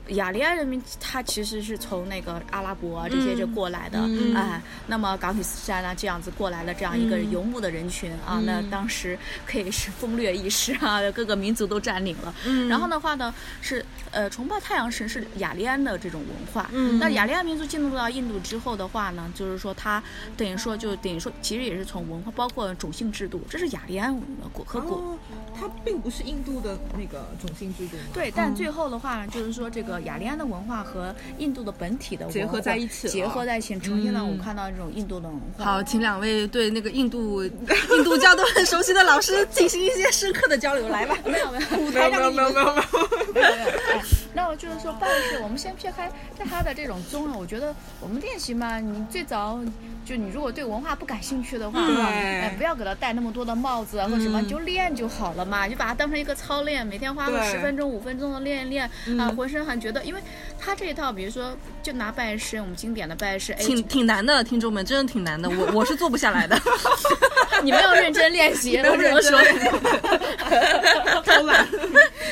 C: 雅利安人民，他其实是从那个阿拉伯这些就过来的，哎，那么冈比斯山啊这样子过来了这样一个游牧的人群啊，那当时可以是风掠一时啊，各个民族都占领了。然后的话呢，是呃崇拜太阳神是雅利安的这种文化。那雅利安民族进入到印度之后的话呢，就是说他等于说就等于说其实也是从文化包括种姓制度，这是雅利安古和古，
B: 它并不是印度的那个种姓制度。
C: 对，但最后的话呢，就是说这个。雅利安的文化和印度的本体的
B: 结合在一起，
C: 结合在一起，呈现了我们看到这种印度的文化。
A: 好，请两位对那个印度印度教都很熟悉的老师 进行一些深刻的交流，来吧。
C: 没有没有，
B: 舞台上没有没有没有
C: 没有。那我就是说，拜师，我们先撇开在他的这种宗啊，我觉得我们练习嘛，你最早。就你如果对文化不感兴趣的话，哎，不要给他戴那么多的帽子啊或什么，你就练就好了嘛，就把它当成一个操练，每天花个十分钟、五分钟的练一练啊，浑身很觉得，因为他这一套，比如说就拿拜师，我们经典的拜师，
A: 挺挺难的，听众们真的挺难的，我 我是做不下来的。
C: 你没有认真练习，
B: 我只能说。偷懒。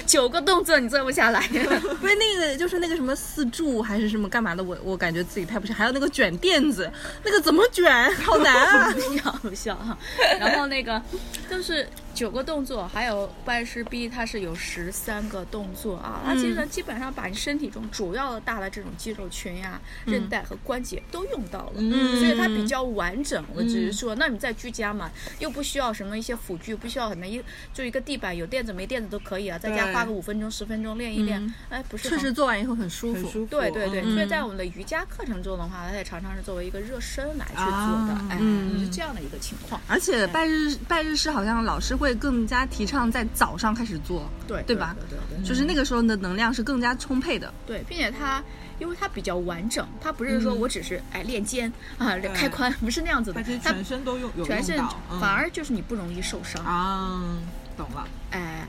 C: 九个动作你做不下来，
A: 不是那个就是那个什么四柱还是什么干嘛的，我我感觉自己太不行。还有那个卷垫子，那个怎么卷，好难啊！
C: 笑不笑哈？然后那个就是。九个动作，还有拜师 B，它是有十三个动作啊。它其实基本上把你身体中主要的大的这种肌肉群呀、韧带和关节都用到了，所以它比较完整。我只是说，那你在居家嘛，又不需要什么一些辅具，不需要什么一就一个地板，有垫子没垫子都可以啊。在家花个五分钟、十分钟练一练，哎，不是
A: 确实做完以后很舒服。
C: 对对对，所以在我们的瑜伽课程中的话，它也常常是作为一个热身来去做的，哎，是这样的一个情况。
A: 而且拜日拜日式好像老师。会更加提倡在早上开始做，
C: 对
A: 对吧？
C: 对对，
A: 就是那个时候的能量是更加充沛的。
C: 对，并且它，因为它比较完整，它不是说我只是哎练肩啊开髋，不是那样子的，
B: 它全身都用，
C: 全身反而就是你不容易受伤
B: 啊。懂了，
C: 哎。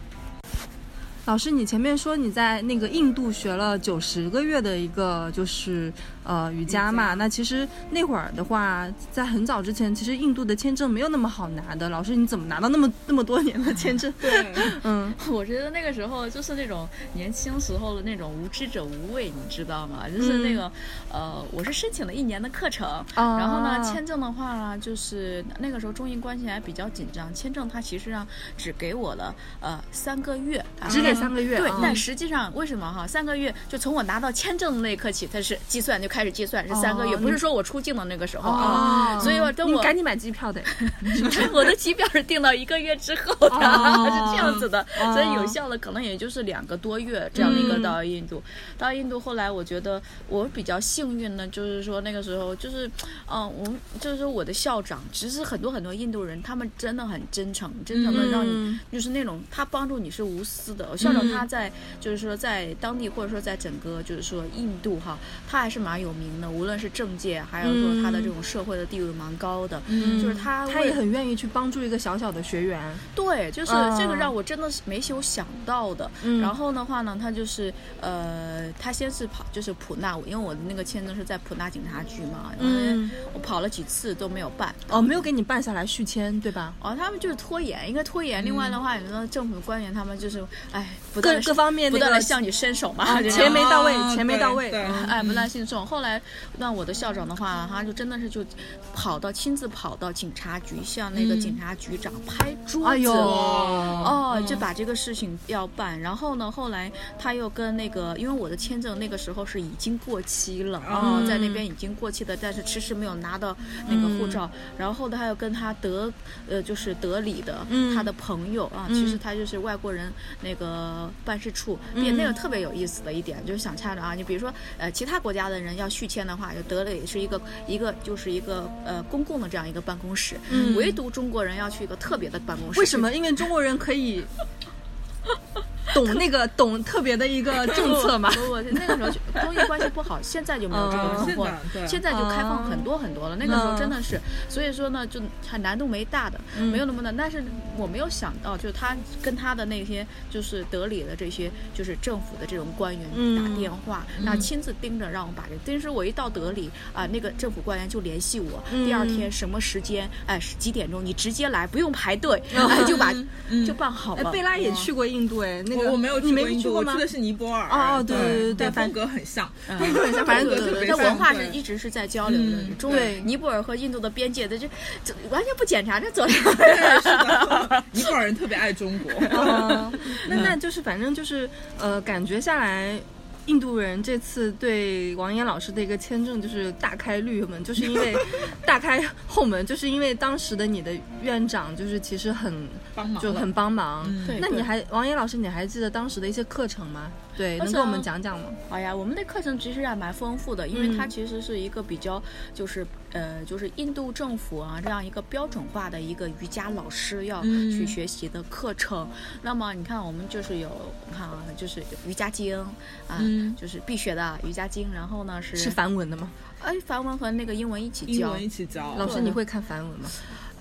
A: 老师，你前面说你在那个印度学了九十个月的一个就是呃瑜伽嘛？那其实那会儿的话，在很早之前，其实印度的签证没有那么好拿的。老师，你怎么拿到那么那么多年的签证？
C: 对，嗯，我觉得那个时候就是那种年轻时候的那种无知者无畏，你知道吗？就是那个呃，我是申请了一年的课程，然后呢，签证的话呢，就是那个时候中印关系还比较紧张，签证它其实上只给我了呃三个月，
A: 只给。三个月，
C: 对，但实际上为什么哈？三个月就从我拿到签证的那一刻起，它是计算就开始计算是三个月，不是说我出境的那个时候啊。所以我等我
A: 赶紧买机票的，
C: 我的机票是订到一个月之后的，是这样子的，所以有效的可能也就是两个多月这样的一个到印度。到印度后来，我觉得我比较幸运呢，就是说那个时候就是，嗯，我们就是说我的校长，其实很多很多印度人，他们真的很真诚，真诚的让你就是那种他帮助你是无私的。校长他在就是说在当地或者说在整个就是说印度哈，他还是蛮有名的，无论是政界，还有说他的这种社会的地位蛮高的，就是他
A: 他也很愿意去帮助一个小小的学员。
C: 对，就是这个让我真的是没有想到的。然后的话呢，他就是呃，他先是跑就是普纳，因为我的那个签证是在普纳警察局嘛，嗯，我跑了几次都没有办，
A: 哦，没有给你办下来续签，对吧？
C: 哦，他们就是拖延，应该拖延。另外的话，你说政府官员他们就是，哎，不
A: 各各方面
C: 不断的向你伸手嘛，
A: 钱没到位，钱没到位，
C: 哎，不断信送。后来，那我的校长的话，他就真的是就跑到亲自跑到警察局，向那个警察局长拍桌子，哦，就把这个事情要办。然后呢，后来他又跟那个，因为我的签证那个时候是已经过期了，啊，在那边已经过期的，但是迟迟没有拿到那个护照。然后呢，他又跟他德，呃，就是德里的他的朋友啊，其实他就是外国人那个办事处，变那个特别有意思的一点就是想掐着啊，你比如说呃，其他国家的人要续签的话，就得了，也是一个一个就是一个呃公共的这样一个办公室，唯独中国人要去一个特别的办公室。
A: 为什么？因为中国人可以。懂那个懂特别的一个政策嘛？
C: 不不，那个时候中印关系不好，现在就没有这个困惑了，现在就开放很多很多了。那个时候真的是，所以说呢，就还难度没大的，没有那么难。但是我没有想到，就是他跟他的那些就是德里的这些就是政府的这种官员打电话，那亲自盯着让我把这。但是我一到德里啊，那个政府官员就联系我，第二天什么时间，哎，几点钟你直接来，不用排队，就把就办好了。
A: 贝拉也去过印度，哎，那个。
B: 我没有
A: 去
B: 过印度，我去的是尼泊尔。
A: 哦，对对对对，
B: 风格很像，
C: 风格很像，反正它文化是一直是在交流的。中尼泊尔和印度的边界，这就完全不检查，这走。
B: 是 的，尼泊尔人特别爱中国。
A: 那那就是反正就是呃，感觉下来。印度人这次对王岩老师的一个签证就是大开绿门，就是因为 大开后门，就是因为当时的你的院长就是其实很
B: 帮忙，
A: 就很帮忙。
C: 对，
A: 那你还王岩老师，你还记得当时的一些课程吗？对，能给我们讲讲吗？
C: 好呀，我们的课程其实还蛮丰富的，因为它其实是一个比较就是呃就是印度政府啊这样一个标准化的一个瑜伽老师要去学习的课程。那么你看，我们就是有看啊，就是瑜伽经啊。就是必学的瑜伽经，然后呢是
A: 是梵文的吗？
C: 哎，梵文和那个英文一起教，
B: 英文一起教。
A: 老师，你会看梵文吗？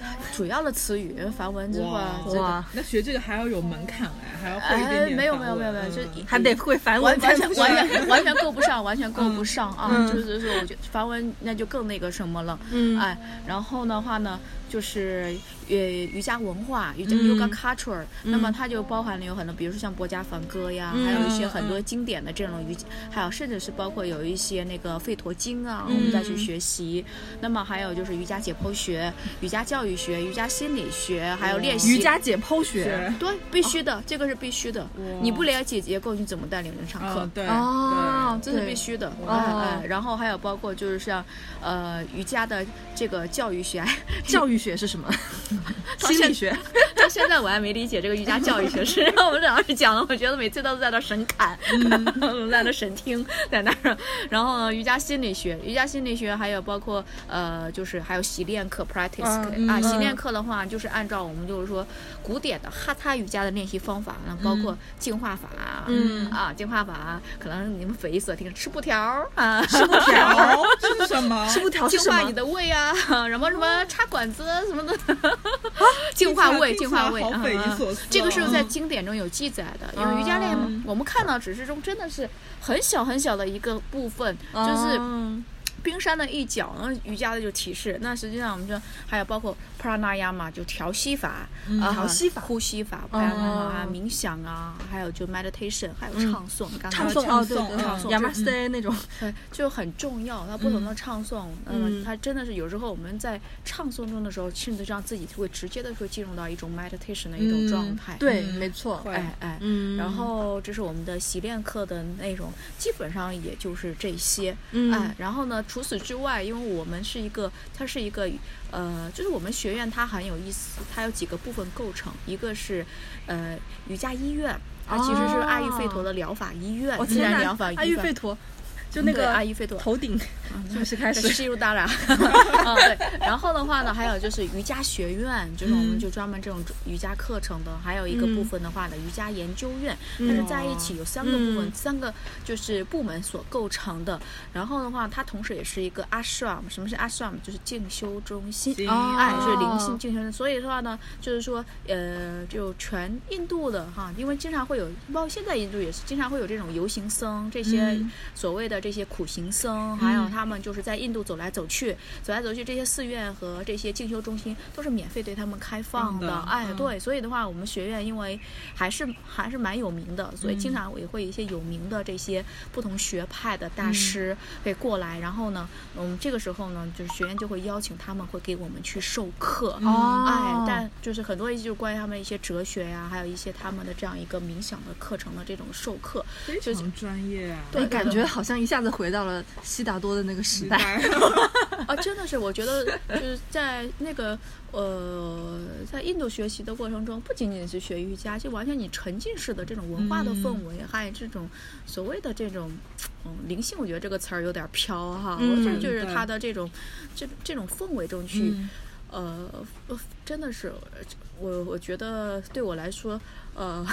C: 主要的词语，梵文之话，
A: 哇，
B: 那学这个还要有门槛哎，还要会一点点
C: 没有没有没有没有，就
A: 还得会梵文，
C: 完全完全完全够不上，完全够不上啊！就是说，我觉得梵文那就更那个什么了，嗯，哎，然后的话呢。就是呃瑜伽文化，瑜伽 yoga culture，那么它就包含了有很多，比如说像波伽梵歌呀，还有一些很多经典的这种瑜伽，还有甚至是包括有一些那个吠陀经啊，我们再去学习。那么还有就是瑜伽解剖学、瑜伽教育学、瑜伽心理学，还有练习。
A: 瑜伽解剖学，
C: 对，必须的，这个是必须的。你不了解结构，你怎么带领人上课？
B: 对，
A: 哦，
C: 这是必须的。哎，然后还有包括就是像呃瑜伽的这个教育学，
A: 教育。学是什么？心理学。
C: 到现在我还没理解这个瑜伽教育学是。我们老师讲了，我觉得每次都是在那神侃，在那神听，在那儿。然后呢，瑜伽心理学，瑜伽心理学还有包括呃，就是还有习练课 practice 啊，习练课的话就是按照我们就是说古典的哈他瑜伽的练习方法，然后包括净化法，嗯啊，净化法，可能你们匪夷所听，吃布条啊，
B: 吃布条是什么？
A: 吃布条
C: 净化你的胃啊，什么什么插管子。什么的，净化胃，净化胃啊！这个是在经典中有记载的。因为瑜伽练，我们看到只是中真的是很小很小的一个部分，就是冰山的一角。瑜伽的就提示，那实际上我们说还有包括。pranayama 就调息法，
A: 调息法、
C: 呼吸法，pranayama 冥想啊，还有就 meditation，还有唱诵，
A: 唱诵
C: 唱
A: 诵唱诵，yamase 那种，
C: 对，就很重要。它不同的唱诵，嗯，它真的是有时候我们在唱诵中的时候，甚至让自己会直接的会进入到一种 meditation 的一种状态。
A: 对，没错，
C: 哎哎，嗯。然后这是我们的习练课的内容，基本上也就是这些，嗯哎。然后呢，除此之外，因为我们是一个，它是一个。呃，就是我们学院它很有意思，它有几个部分构成，一个是，呃，瑜伽医院，它其实是阿育吠陀的疗法医院，自然疗法。
A: 阿育吠陀，就那个
C: 阿伊费多
A: 头顶，就是开始
C: 吸入大了。嗯，对。然后的话呢，还有就是瑜伽学院，就是我们就专门这种瑜伽课程的。还有一个部分的话呢，瑜伽研究院，它是在一起有三个部分，三个就是部门所构成的。然后的话，它同时也是一个 ashram。什么是 ashram？就是进修中心，哎，是灵性进修。所以的话呢，就是说，呃，就全印度的哈，因为经常会有，包括现在印度也是经常会有这种游行僧这些所谓的。这些苦行僧，还有他们就是在印度走来走去，走来走去，这些寺院和这些进修中心都是免费对他们开放的。哎，对，所以的话，我们学院因为还是还是蛮有名的，所以经常也会一些有名的这些不同学派的大师会过来。然后呢，嗯，这个时候呢，就是学院就会邀请他们会给我们去授课。哦，哎，但就是很多就是关于他们一些哲学呀，还有一些他们的这样一个冥想的课程的这种授课，
B: 非常专业啊。
A: 对，感觉好像一。一下子回到了悉达多的那个时代
C: 啊！真的是，我觉得就是在那个呃，在印度学习的过程中，不仅仅是学瑜伽，就完全你沉浸式的这种文化的氛围，还有这种所谓的这种嗯灵性，我觉得这个词儿有点飘哈。我觉得就是它的这种这这种氛围中去，呃，真的是我我觉得对我来说。呃，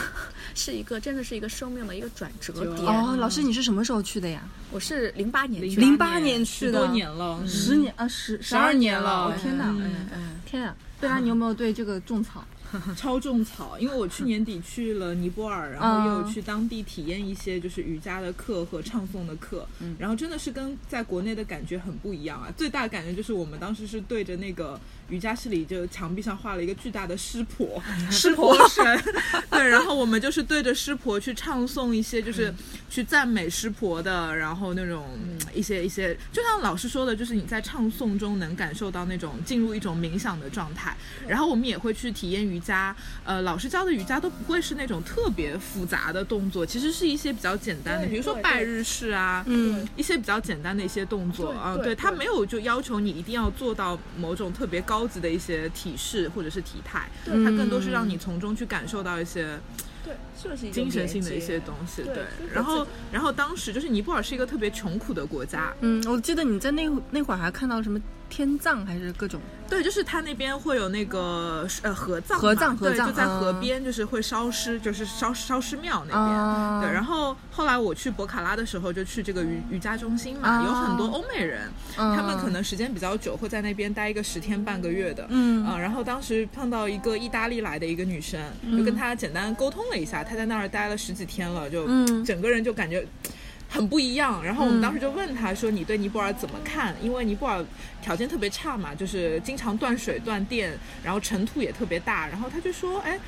C: 是一个真的是一个生命的一个转折点。
A: 哦，老师，你是什么时候去的呀？
C: 我是零八年去，
A: 零八年去
B: 的，多年了，
A: 十年啊，十十二
B: 年
A: 了。天哪，嗯嗯，天啊！对啊，你有没有对这个种草？
B: 超种草，因为我去年底去了尼泊尔，然后又有去当地体验一些就是瑜伽的课和唱诵的课，然后真的是跟在国内的感觉很不一样啊。最大的感觉就是我们当时是对着那个。瑜伽室里就墙壁上画了一个巨大的湿婆，
A: 湿婆
B: 神，对，然后我们就是对着湿婆去唱诵一些，就是去赞美湿婆的，然后那种一些一些，就像老师说的，就是你在唱诵中能感受到那种进入一种冥想的状态。然后我们也会去体验瑜伽，呃，老师教的瑜伽都不会是那种特别复杂的动作，其实是一些比较简单的，比如说拜日式啊，嗯，一些比较简单的一些动作啊，对他没有就要求你一定要做到某种特别高。级的一些体式或者是体态，它更多是让你从中去感受到一些。
C: 对，就是
B: 精神性的一些东西。对，然后，然后当时就是尼泊尔是一个特别穷苦的国家。
A: 嗯，我记得你在那那会儿还看到什么天葬还是各种。
B: 对，就是他那边会有那个呃合葬，
A: 合葬，合葬，
B: 就在河边，就是会烧尸，就是烧烧尸庙那边。对，然后后来我去博卡拉的时候，就去这个瑜瑜伽中心嘛，有很多欧美人，他们可能时间比较久，会在那边待一个十天半个月的。嗯啊，然后当时碰到一个意大利来的一个女生，就跟她简单沟通了。一下，他在那儿待了十几天了，就整个人就感觉很不一样。然后我们当时就问他说：“你对尼泊尔怎么看？因为尼泊尔条件特别差嘛，就是经常断水断电，然后尘土也特别大。”然后他就说：“哎，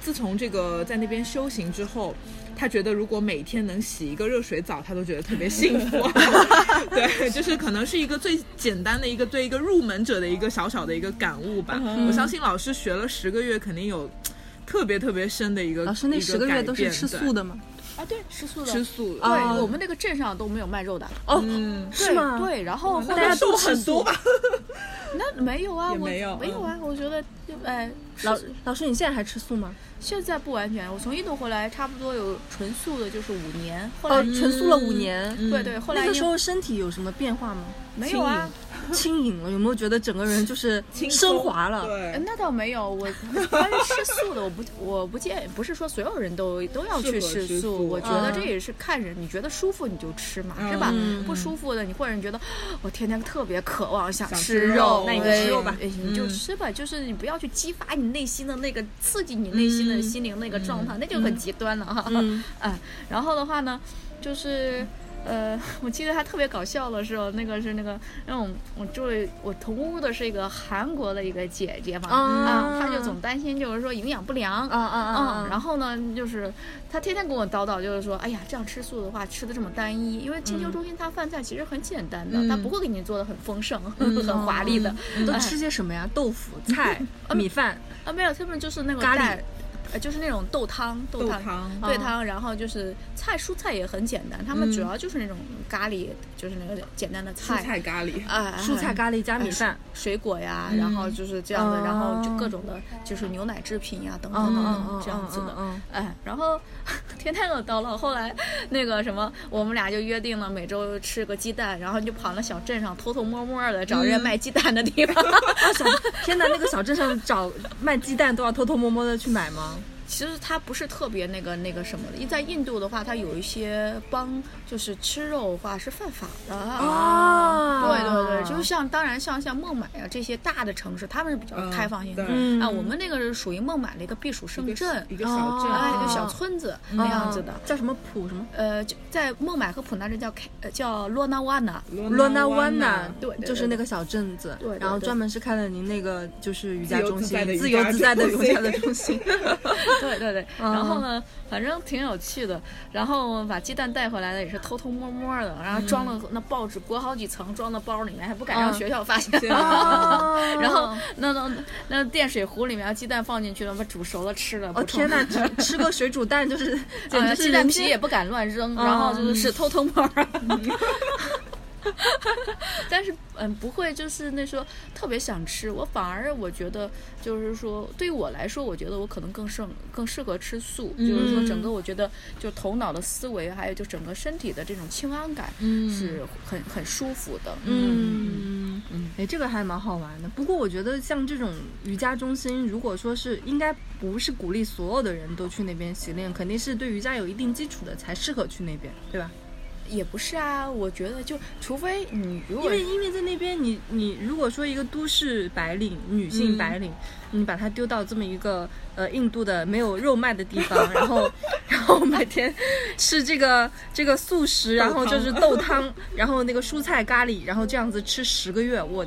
B: 自从这个在那边修行之后，他觉得如果每天能洗一个热水澡，他都觉得特别幸福。对，就是可能是一个最简单的一个对一个入门者的一个小小的一个感悟吧。我相信老师学了十个月，肯定有。”特别特别深的一个
A: 老师，那十个月都是吃素的吗？
C: 啊，对，吃素的，
B: 吃素。
C: 对，我们那个镇上都没有卖肉的。
A: 哦，是吗？
C: 对，然后
A: 大家都
B: 很多吧？
C: 那没有啊，
B: 没
C: 有，没有啊。我觉得，哎，
A: 老老师，你现在还吃素吗？
C: 现在不完全，我从印度回来，差不多有纯素的，就是五年。
A: 哦，纯素了五年。
C: 对对，后来
A: 那个时候身体有什么变化吗？
C: 没有啊。
A: 轻盈了，有没有觉得整个人就是 升华了？
B: 对，
C: 那倒没有。我 关于吃素的，我不我不建议，不是说所有人都都要去吃素。我觉得这也是看人，你觉得舒服你就吃嘛，是吧？不舒服的，你或者你觉得 我天天特别渴望想吃肉，
A: 那你就吃肉吧，
C: 你就吃吧。就是你不要去激发你内心的那个刺激你内心的心灵那个状态，那就很极端了哈。哎，然后的话呢，就是。呃，我记得他特别搞笑的时候，那个是那个那种我住我同屋的是一个韩国的一个姐姐嘛，啊，她就总担心就是说营养不良，啊啊啊，然后呢，就是她天天跟我叨叨，就是说，哎呀，这样吃素的话吃的这么单一，因为清修中心它饭菜其实很简单的，它不会给你做的很丰盛、很华丽的，
A: 都吃些什么呀？豆腐、菜、米饭
C: 啊，没有，他们就是那个
A: 咖喱。
C: 呃，就是那种豆汤，
B: 豆
C: 汤，对汤，然后就是菜，蔬菜也很简单，他们主要就是那种咖喱，就是那个简单的菜，
B: 蔬菜咖喱，
C: 啊，
A: 蔬菜咖喱加米饭，
C: 水果呀，然后就是这样的，然后就各种的，就是牛奶制品呀，等等等等这样子的，哎，然后 天天都叨唠。后来那个什么，我们俩就约定了每周吃个鸡蛋，然后就跑那小镇上偷偷摸摸的找人卖鸡蛋的地方。
A: 天哪，那个小镇上找卖鸡蛋都要偷偷摸摸的去买吗？
C: 其实它不是特别那个那个什么的，因为在印度的话，它有一些帮就是吃肉的话是犯法的。啊。对对对，就是像当然像像孟买啊这些大的城市，他们是比较开放性的啊。我们那个是属于孟买的一个避暑胜镇，
B: 一个小镇，
C: 一个小村子那样子的，
A: 叫什么普什么？
C: 呃，在孟买和普纳镇叫开叫罗纳瓦纳，
A: 罗纳瓦纳，
C: 对，
A: 就是那个小镇子。
C: 对，
A: 然后专门是开了您那个就是瑜伽中心，自由自在的瑜伽的中心。
C: 对对对，然后呢，反正挺有趣的。然后把鸡蛋带回来的也是偷偷摸摸的，然后装了那报纸裹好几层，装到包里面，还不敢让学校发现。然后那那那电水壶里面鸡蛋放进去了，把煮熟了吃了。
A: 哦天哪，吃个水煮蛋就是，简 直
C: 鸡蛋皮也不敢乱扔，然后就是偷偷摸。但是，嗯，不会，就是那时候特别想吃。我反而我觉得，就是说，对于我来说，我觉得我可能更适更适合吃素。就是说，整个我觉得，就头脑的思维，还有就整个身体的这种清安感，是很很舒服的。
A: 嗯嗯，哎，这个还蛮好玩的。不过，我觉得像这种瑜伽中心，如果说是应该不是鼓励所有的人都去那边习练，肯定是对瑜伽有一定基础的才适合去那边，对吧？
C: 也不是啊，我觉得就除非你如果
A: 因为因为在那边，你你如果说一个都市白领女性白领，你把她丢到这么一个呃印度的没有肉卖的地方，然后然后每天吃这个这个素食，然后就是豆汤，然后那个蔬菜咖喱，然后这样子吃十个月，我。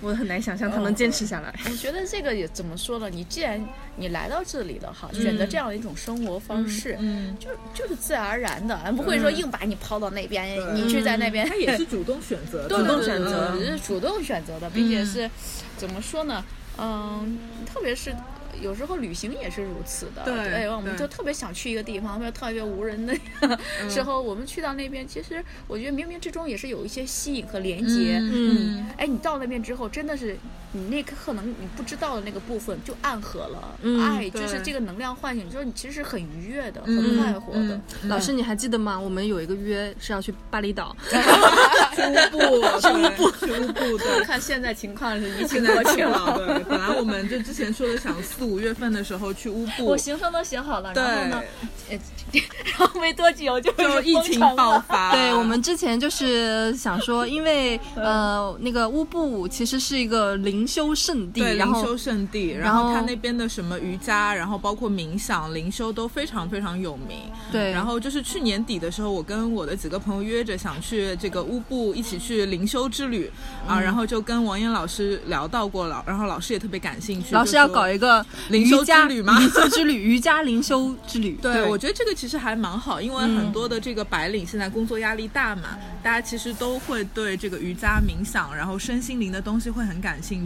A: 我很难想象他能坚持下来。
C: 我觉得这个也怎么说呢？你既然你来到这里了哈，选择这样的一种生活方式，嗯，就就是自然而然的，不会说硬把你抛到那边，你去在那边。
B: 他也是主动选择，
C: 主动选择，是主动选择的，并且是怎么说呢？嗯，特别是。有时候旅行也是如此的，
B: 对，
C: 我们就特别想去一个地方，或者特别无人的 时候，我们去到那边，其实我觉得冥冥之中也是有一些吸引和连接。嗯，哎，你到那边之后，真的是你那可能你不知道的那个部分就暗合了，爱，就是这个能量唤醒，就是你其实是很愉悦的，很快活的。
A: 老师，你还记得吗？我们有一个约是要去巴厘岛，
B: 去乌布，
A: 去乌布，
B: 去乌布。对，
C: 看现在情况是疫情过去
B: 了。对，本来我们就之前说的想四。五月份的时候去乌布，
C: 我行程都写好了，然后呢，然后没多久就
B: 就疫情爆发。
A: 对我们之前就是想说，因为呃那个乌布其实是一个灵修圣地，对
B: 灵修圣地，然后它那边的什么瑜伽，然后包括冥想、灵修都非常非常有名。
A: 对，
B: 然后就是去年底的时候，我跟我的几个朋友约着想去这个乌布一起去灵修之旅啊，然后就跟王岩老师聊到过了，然后老师也特别感兴趣，
A: 老师要搞一个。
B: 灵修之旅吗？
A: 灵修之旅，瑜伽灵修之旅。
B: 对，我觉得这个其实还蛮好，因为很多的这个白领现在工作压力大嘛，大家其实都会对这个瑜伽、冥想，然后身心灵的东西会很感兴趣。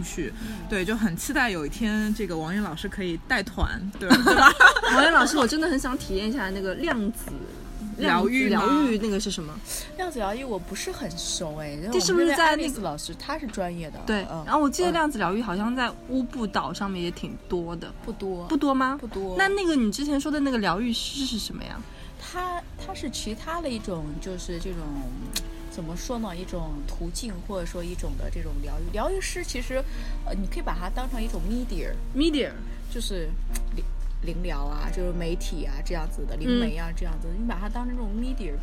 B: 对，就很期待有一天这个王源老师可以带团，对吧？
A: 王源老师，我真的很想体验一下那个量子。疗愈疗愈那个是什么？
C: 量子疗愈我不是很熟哎，
A: 这是不是在
C: 那个老师他是专业的？
A: 对，然后我记得量子疗愈好像在乌布岛上面也挺多的，
C: 不多
A: 不多吗？
C: 不多。
A: 那那个你之前说的那个疗愈师是什么呀？
C: 他他是其他的一种，就是这种怎么说呢？一种途径或者说一种的这种疗愈疗愈师，其实呃，你可以把它当成一种 media
A: media，
C: 就是。灵灵疗啊，就是媒体啊，这样子的灵媒啊，这样子，你把它当成这种 media，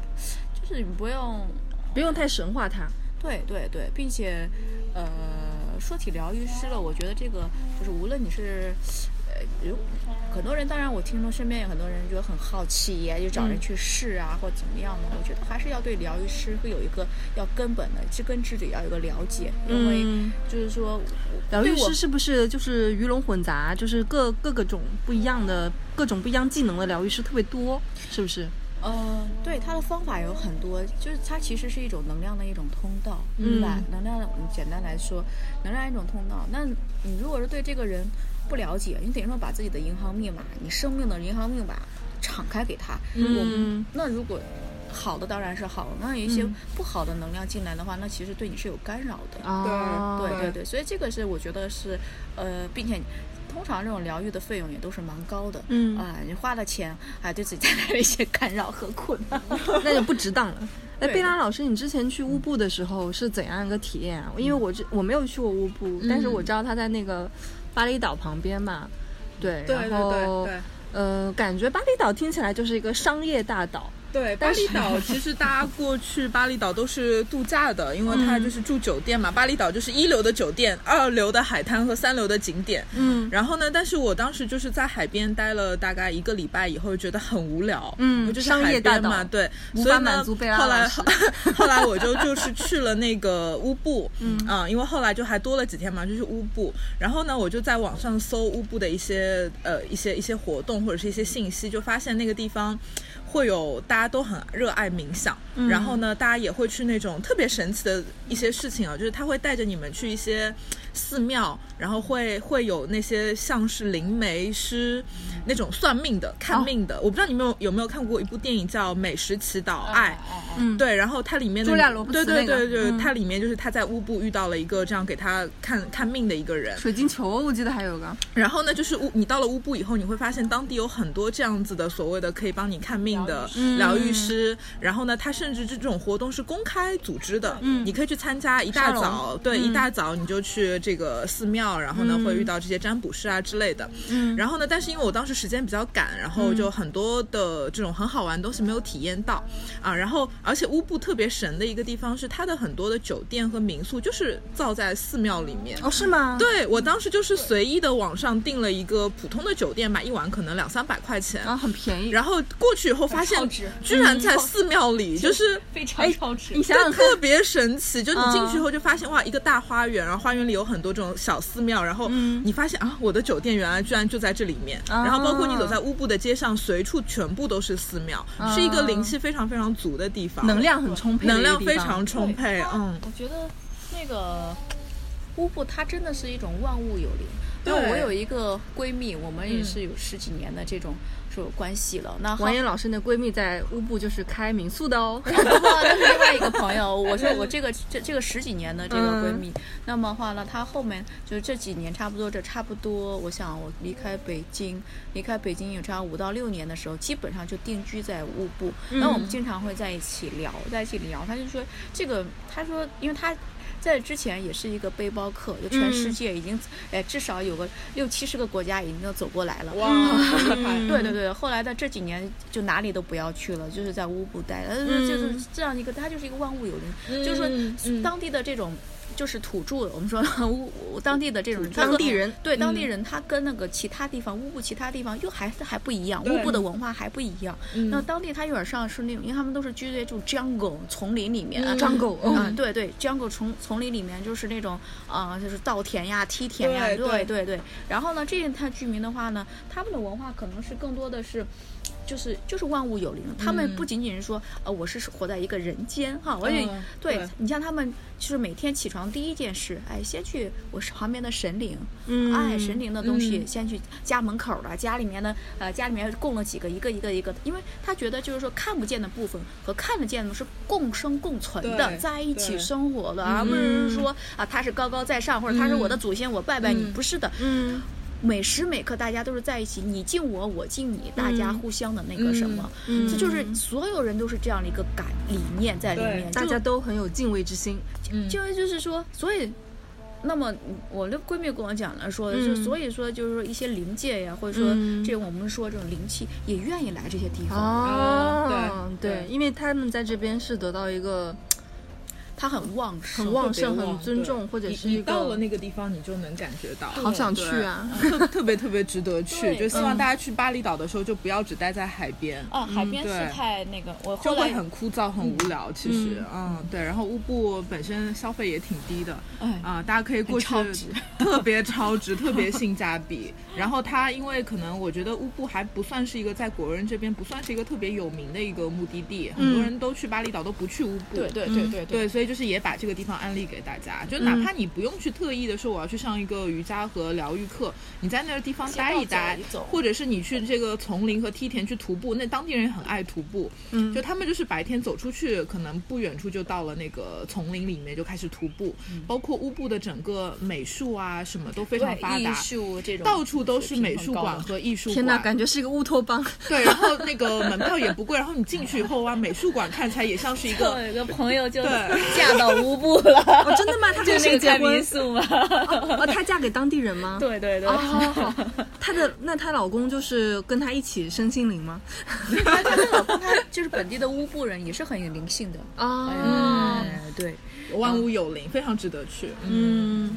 C: 就是你不用
A: 不用太神化它。
C: 对对对，并且，呃，说起疗愈师了，我觉得这个就是无论你是。有很多人，当然我听说身边有很多人觉得很好奇，就找人去试啊，或怎么样的。我觉得还是要对疗愈师会有一个要根本的知根知底，要有个了解。因为就是说，
A: 疗愈师是不是就是鱼龙混杂，就是各各个种不一样的各种不一样技能的疗愈师特别多，是不是？
C: 呃，对，他的方法有很多，就是它其实是一种能量的一种通道，对吧？能量，简单来说，能量一种通道。那你如果是对这个人。不了解，你等于说把自己的银行密码，你生命的银行密码敞开给他。嗯，那如果好的当然是好，那有一些不好的能量进来的话，那其实对你是有干扰的。
A: 啊，
C: 对对对，所以这个是我觉得是，呃，并且通常这种疗愈的费用也都是蛮高的，嗯啊，你花了钱还对自己带来了一些干扰和困难，
A: 那就不值当了。哎，贝拉老师，你之前去乌布的时候是怎样一个体验啊？因为我这我没有去过乌布，但是我知道他在那个巴厘岛旁边嘛，
B: 对，
A: 然后呃，感觉巴厘岛听起来就是一个商业大岛。
B: 对，巴厘岛其实大家过去巴厘岛都是度假的，因为它就是住酒店嘛。巴厘岛就是一流的酒店、二流的海滩和三流的景点。嗯，然后呢，但是我当时就是在海边待了大概一个礼拜以后，觉得很无聊。嗯，就是海边嘛，对，所以呢，后来 后来我就就是去了那个乌布。嗯啊，因为后来就还多了几天嘛，就是乌布。然后呢，我就在网上搜乌布的一些呃一些一些活动或者是一些信息，就发现那个地方。会有大家都很热爱冥想，然后呢，大家也会去那种特别神奇的一些事情啊，就是他会带着你们去一些。寺庙，然后会会有那些像是灵媒师那种算命的、看命的。我不知道你们有有没有看过一部电影叫《美食祈祷爱》，嗯，对，然后它里面的对对对对，它里面就是他在乌布遇到了一个这样给他看看命的一个人。
A: 水晶球，我记得还有个。
B: 然后呢，就是乌，你到了乌布以后，你会发现当地有很多这样子的所谓的可以帮你看命的疗愈师。然后呢，他甚至这种活动是公开组织的，嗯，你可以去参加。一大早，对，一大早你就去。这个寺庙，然后呢会遇到这些占卜师啊之类的，嗯，然后呢，但是因为我当时时间比较赶，然后就很多的这种很好玩的东西没有体验到啊，然后而且乌布特别神的一个地方是它的很多的酒店和民宿就是造在寺庙里面。
A: 哦，是吗？
B: 对我当时就是随意的网上订了一个普通的酒店买，一晚可能两三百块钱。
A: 啊，很便宜。
B: 然后过去以后发现居然在寺庙里，就是
C: 非常超值，
A: 你想想
B: 特别神奇，就你进去以后就发现哇，一个大花园，然后花园里有很。多这种小寺庙，然后你发现啊，我的酒店原来居然就在这里面。然后包括你走在乌布的街上，随处全部都是寺庙，是一个灵气非常非常足的地方，
A: 能量很充沛，
B: 能量非常充沛。嗯，
C: 我觉得那个乌布它真的是一种万物有灵。因为我有一个闺蜜，我们也是有十几年的这种。有关系了。那
A: 王岩老师的闺蜜在乌布就是开民宿的哦。
C: 那是另外一个朋友。我说我这个 这这个十几年的这个闺蜜，那么话呢，她后面就是这几年差不多这差不多，我想我离开北京，离开北京有这样五到六年的时候，基本上就定居在乌布。那我们经常会在一起聊，在一起聊。她就说这个，她说，因为她。在之前也是一个背包客，就全世界已经，哎，至少有个六七十个国家已经都走过来了。哇，对对对，后来的这几年就哪里都不要去了，就是在乌布待，呃，就是这样一个，它就是一个万物有灵，就是说当地的这种。就是土著，我们说 乌当地的这种
A: 当地人，
C: 对当地人，他跟那个其他地方乌布其他地方又还是还不一样，乌布的文化还不一样。那当地他有点像是那种，因为他们都是居在这种 jungle 丛林里面
A: ，jungle
C: 啊，对对，jungle 丛丛林里面就是那种啊，就是稻田呀、梯田呀，对对对。然后呢，这一套居民的话呢，他们的文化可能是更多的是。就是就是万物有灵，他们不仅仅是说，呃，我是活在一个人间哈，而且对你像他们，就是每天起床第一件事，哎，先去我是旁边的神灵，嗯，哎，神灵的东西先去家门口的，家里面的，呃，家里面供了几个，一个一个一个，因为他觉得就是说看不见的部分和看得见的是共生共存的，在一起生活的，而不是说啊，他是高高在上，或者他是我的祖先，我拜拜你，不是的，嗯。每时每刻，大家都是在一起，你敬我，我敬你，大家互相的那个什么，这就是所有人都是这样的一个感理念在里面，
A: 大家都很有敬畏之心。
C: 敬畏就是说，所以，那么我的闺蜜跟我讲了，说就所以说就是说一些灵界呀，或者说这我们说这种灵气也愿意来这些地方。
A: 哦，对。对，因为他们在这边是得到一个。
C: 它很旺盛，
A: 很旺盛，很尊重，或者是
B: 你到了那个地方，你就能感觉到，
A: 好想去啊，
B: 特 特别特别值得去。就希望大家去巴厘岛的时候，就不要只待在海边。
C: 啊，海边是太那个，我
B: 就会很枯燥、很无聊。其实，嗯，对。然后乌布本身消费也挺低的，啊，大家可以过去，特别超值，特别性价比。然后它因为可能我觉得乌布还不算是一个在国人这边不算是一个特别有名的一个目的地，很多人都去巴厘岛都不去乌布。
C: 对对对对
B: 对，所以。就是也把这个地方安利给大家，就哪怕你不用去特意的说我要去上一个瑜伽和疗愈课，你在那个地方待一待，或者是你去这个丛林和梯田去徒步，那当地人也很爱徒步，嗯，就他们就是白天走出去，可能不远处就到了那个丛林里面就开始徒步，包括乌布的整个美术啊什么都非常发达，
C: 艺术这种
B: 到处都是美术馆和艺术馆，天哪，
A: 感觉是一个乌托邦。
B: 对，然后那个门票也不贵，然后你进去以后哇，美术馆看起来也像是一个。
C: 有个朋友就嫁到乌布了，哦，
A: 真的吗？她
C: 跟
A: 谁结婚？
C: 民宿吗？
A: 哦，她嫁给当地人吗？
C: 对对对。
A: 哦，好她的那她老公就是跟她一起身心灵吗？
C: 她她老公他就是本地的乌布人，也是很有灵性的
A: 啊。
C: 对，
B: 万物有灵，非常值得去。嗯。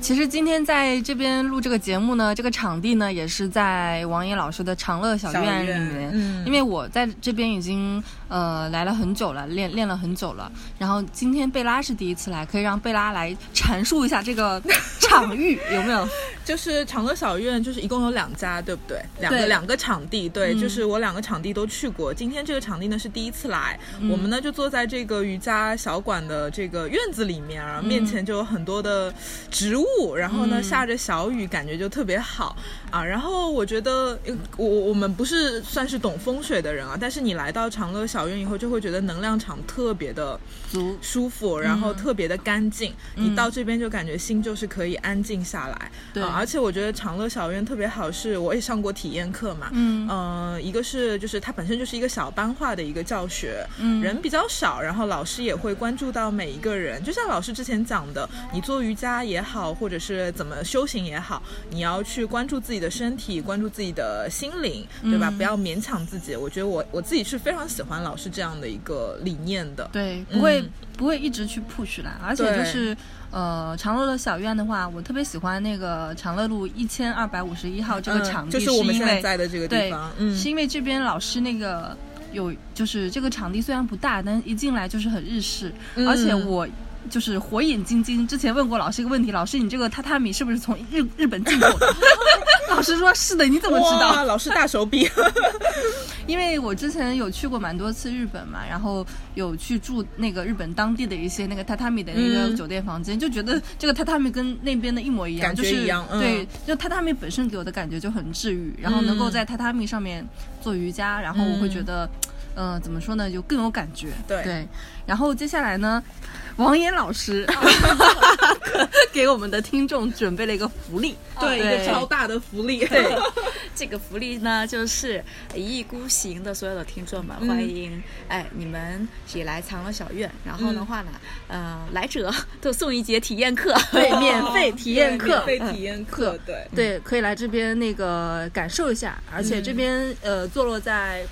A: 其实今天在这边录这个节目呢，这个场地呢也是在王野老师的长乐小院里面。嗯，因为我在这边已经呃来了很久了，练练了很久了。然后今天贝拉是第一次来，可以让贝拉来阐述一下这个场域有没有？
B: 就是长乐小院，就是一共有两家，对不对？两个两个场地，对，就是我两个场地都去过。今天这个场地呢是第一次来，我们呢就坐在这个瑜伽小馆的这个院子里面，然后面前就有很多的植物。然后呢，下着小雨，感觉就特别好啊。然后我觉得，我我们不是算是懂风水的人啊，但是你来到长乐小院以后，就会觉得能量场特别的足舒服，然后特别的干净。你到这边就感觉心就是可以安静下来。
A: 对，
B: 而且我觉得长乐小院特别好，是我也上过体验课嘛。嗯嗯，一个是就是它本身就是一个小班化的一个教学，嗯人比较少，然后老师也会关注到每一个人。就像老师之前讲的，你做瑜伽也好，或者是怎么修行也好，你要去关注自己的身体，关注自己的心灵，对吧？不要勉强自己。我觉得我我自己是非常喜欢老师这样的一个理念的。
A: 对，不会不会一直去 push 啦。而且就是呃，长乐的小院的话，我特别喜欢那个长乐路一千二百五十一号这个场
B: 地，就是我们现在在的这个地方。
A: 嗯，是因为这边老师那个有，就是这个场地虽然不大，但一进来就是很日式，而且我。就是火眼金睛，之前问过老师一个问题，老师你这个榻榻米是不是从日日本进口的？老师说是的，你怎么知道？
B: 老师大手笔，
A: 因为我之前有去过蛮多次日本嘛，然后有去住那个日本当地的一些那个榻榻米的那个酒店房间，就觉得这个榻榻米跟那边的一模一样，就是对，就榻榻米本身给我的感觉就很治愈，然后能够在榻榻米上面做瑜伽，然后我会觉得。嗯，怎么说呢？就更有感觉。
B: 对，
A: 然后接下来呢，王岩老师 给我们的听众准备了一个福利，
B: 对，一个超大的福利。
C: 对，这个福利呢，就是一意孤行的所有的听众们，欢迎哎，你们也来藏了小院，然后的话呢，呃，来者 都送一节体验课，
A: 对，免费体验课，
B: 免费体验课，对，
A: 对，可以来这边那个感受一下，而且这边呃，坐落在。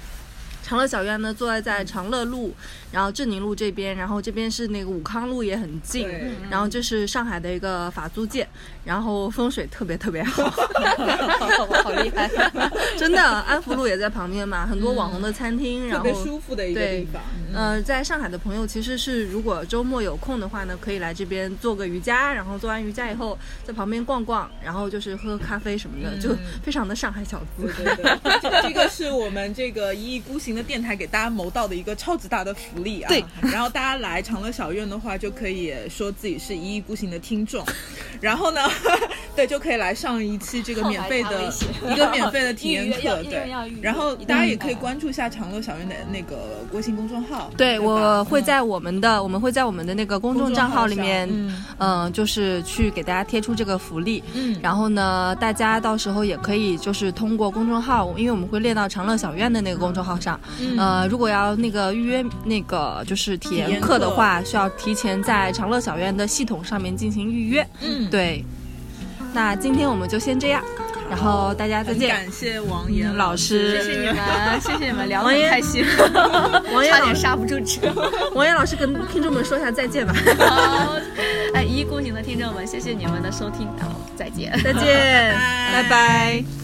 A: 长乐小院呢，坐在在长乐路，然后镇宁路这边，然后这边是那个武康路也很近，然后这是上海的一个法租界，然后风水特别特别好，
C: 好厉害，
A: 真的，安福路也在旁边嘛，很多网红的餐厅，然后
B: 特别舒服的一个地方。
A: 呃，在上海的朋友其实是如果周末有空的话呢，可以来这边做个瑜伽，然后做完瑜伽以后在旁边逛逛，然后就是喝咖啡什么的，就非常的上海小资。
B: 对对对，这个是我们这个一意孤行。的电台给大家谋到的一个超级大的福利啊！
A: 对，
B: 然后大家来长乐小院的话，就可以说自己是一意孤行的听众，然后呢，对，就可以来上一期这个免费的 一个免费的体验课，对。然后大家也可以关注一下长乐小院的那个微信公众号，
A: 对我会在我们的我们会在我们的那个公众账号里面，嗯，就是去给大家贴出这个福利，嗯，然后呢，大家到时候也可以就是通过公众号，因为我们会列到长乐小院的那个公众号上。呃，如果要那个预约那个就是体验课的话，需要提前在长乐小院的系统上面进行预约。嗯，对。那今天我们就先这样，然后大家再见。
B: 感谢王岩
A: 老
C: 师，谢谢你们，谢谢你们，聊得开心。
A: 王岩
C: 差点刹不住车。
A: 王岩老师跟听众们说一下再见吧。
C: 好，哎，一意孤行的听众们，谢谢你们的收听，然后再见，
A: 再见，拜拜。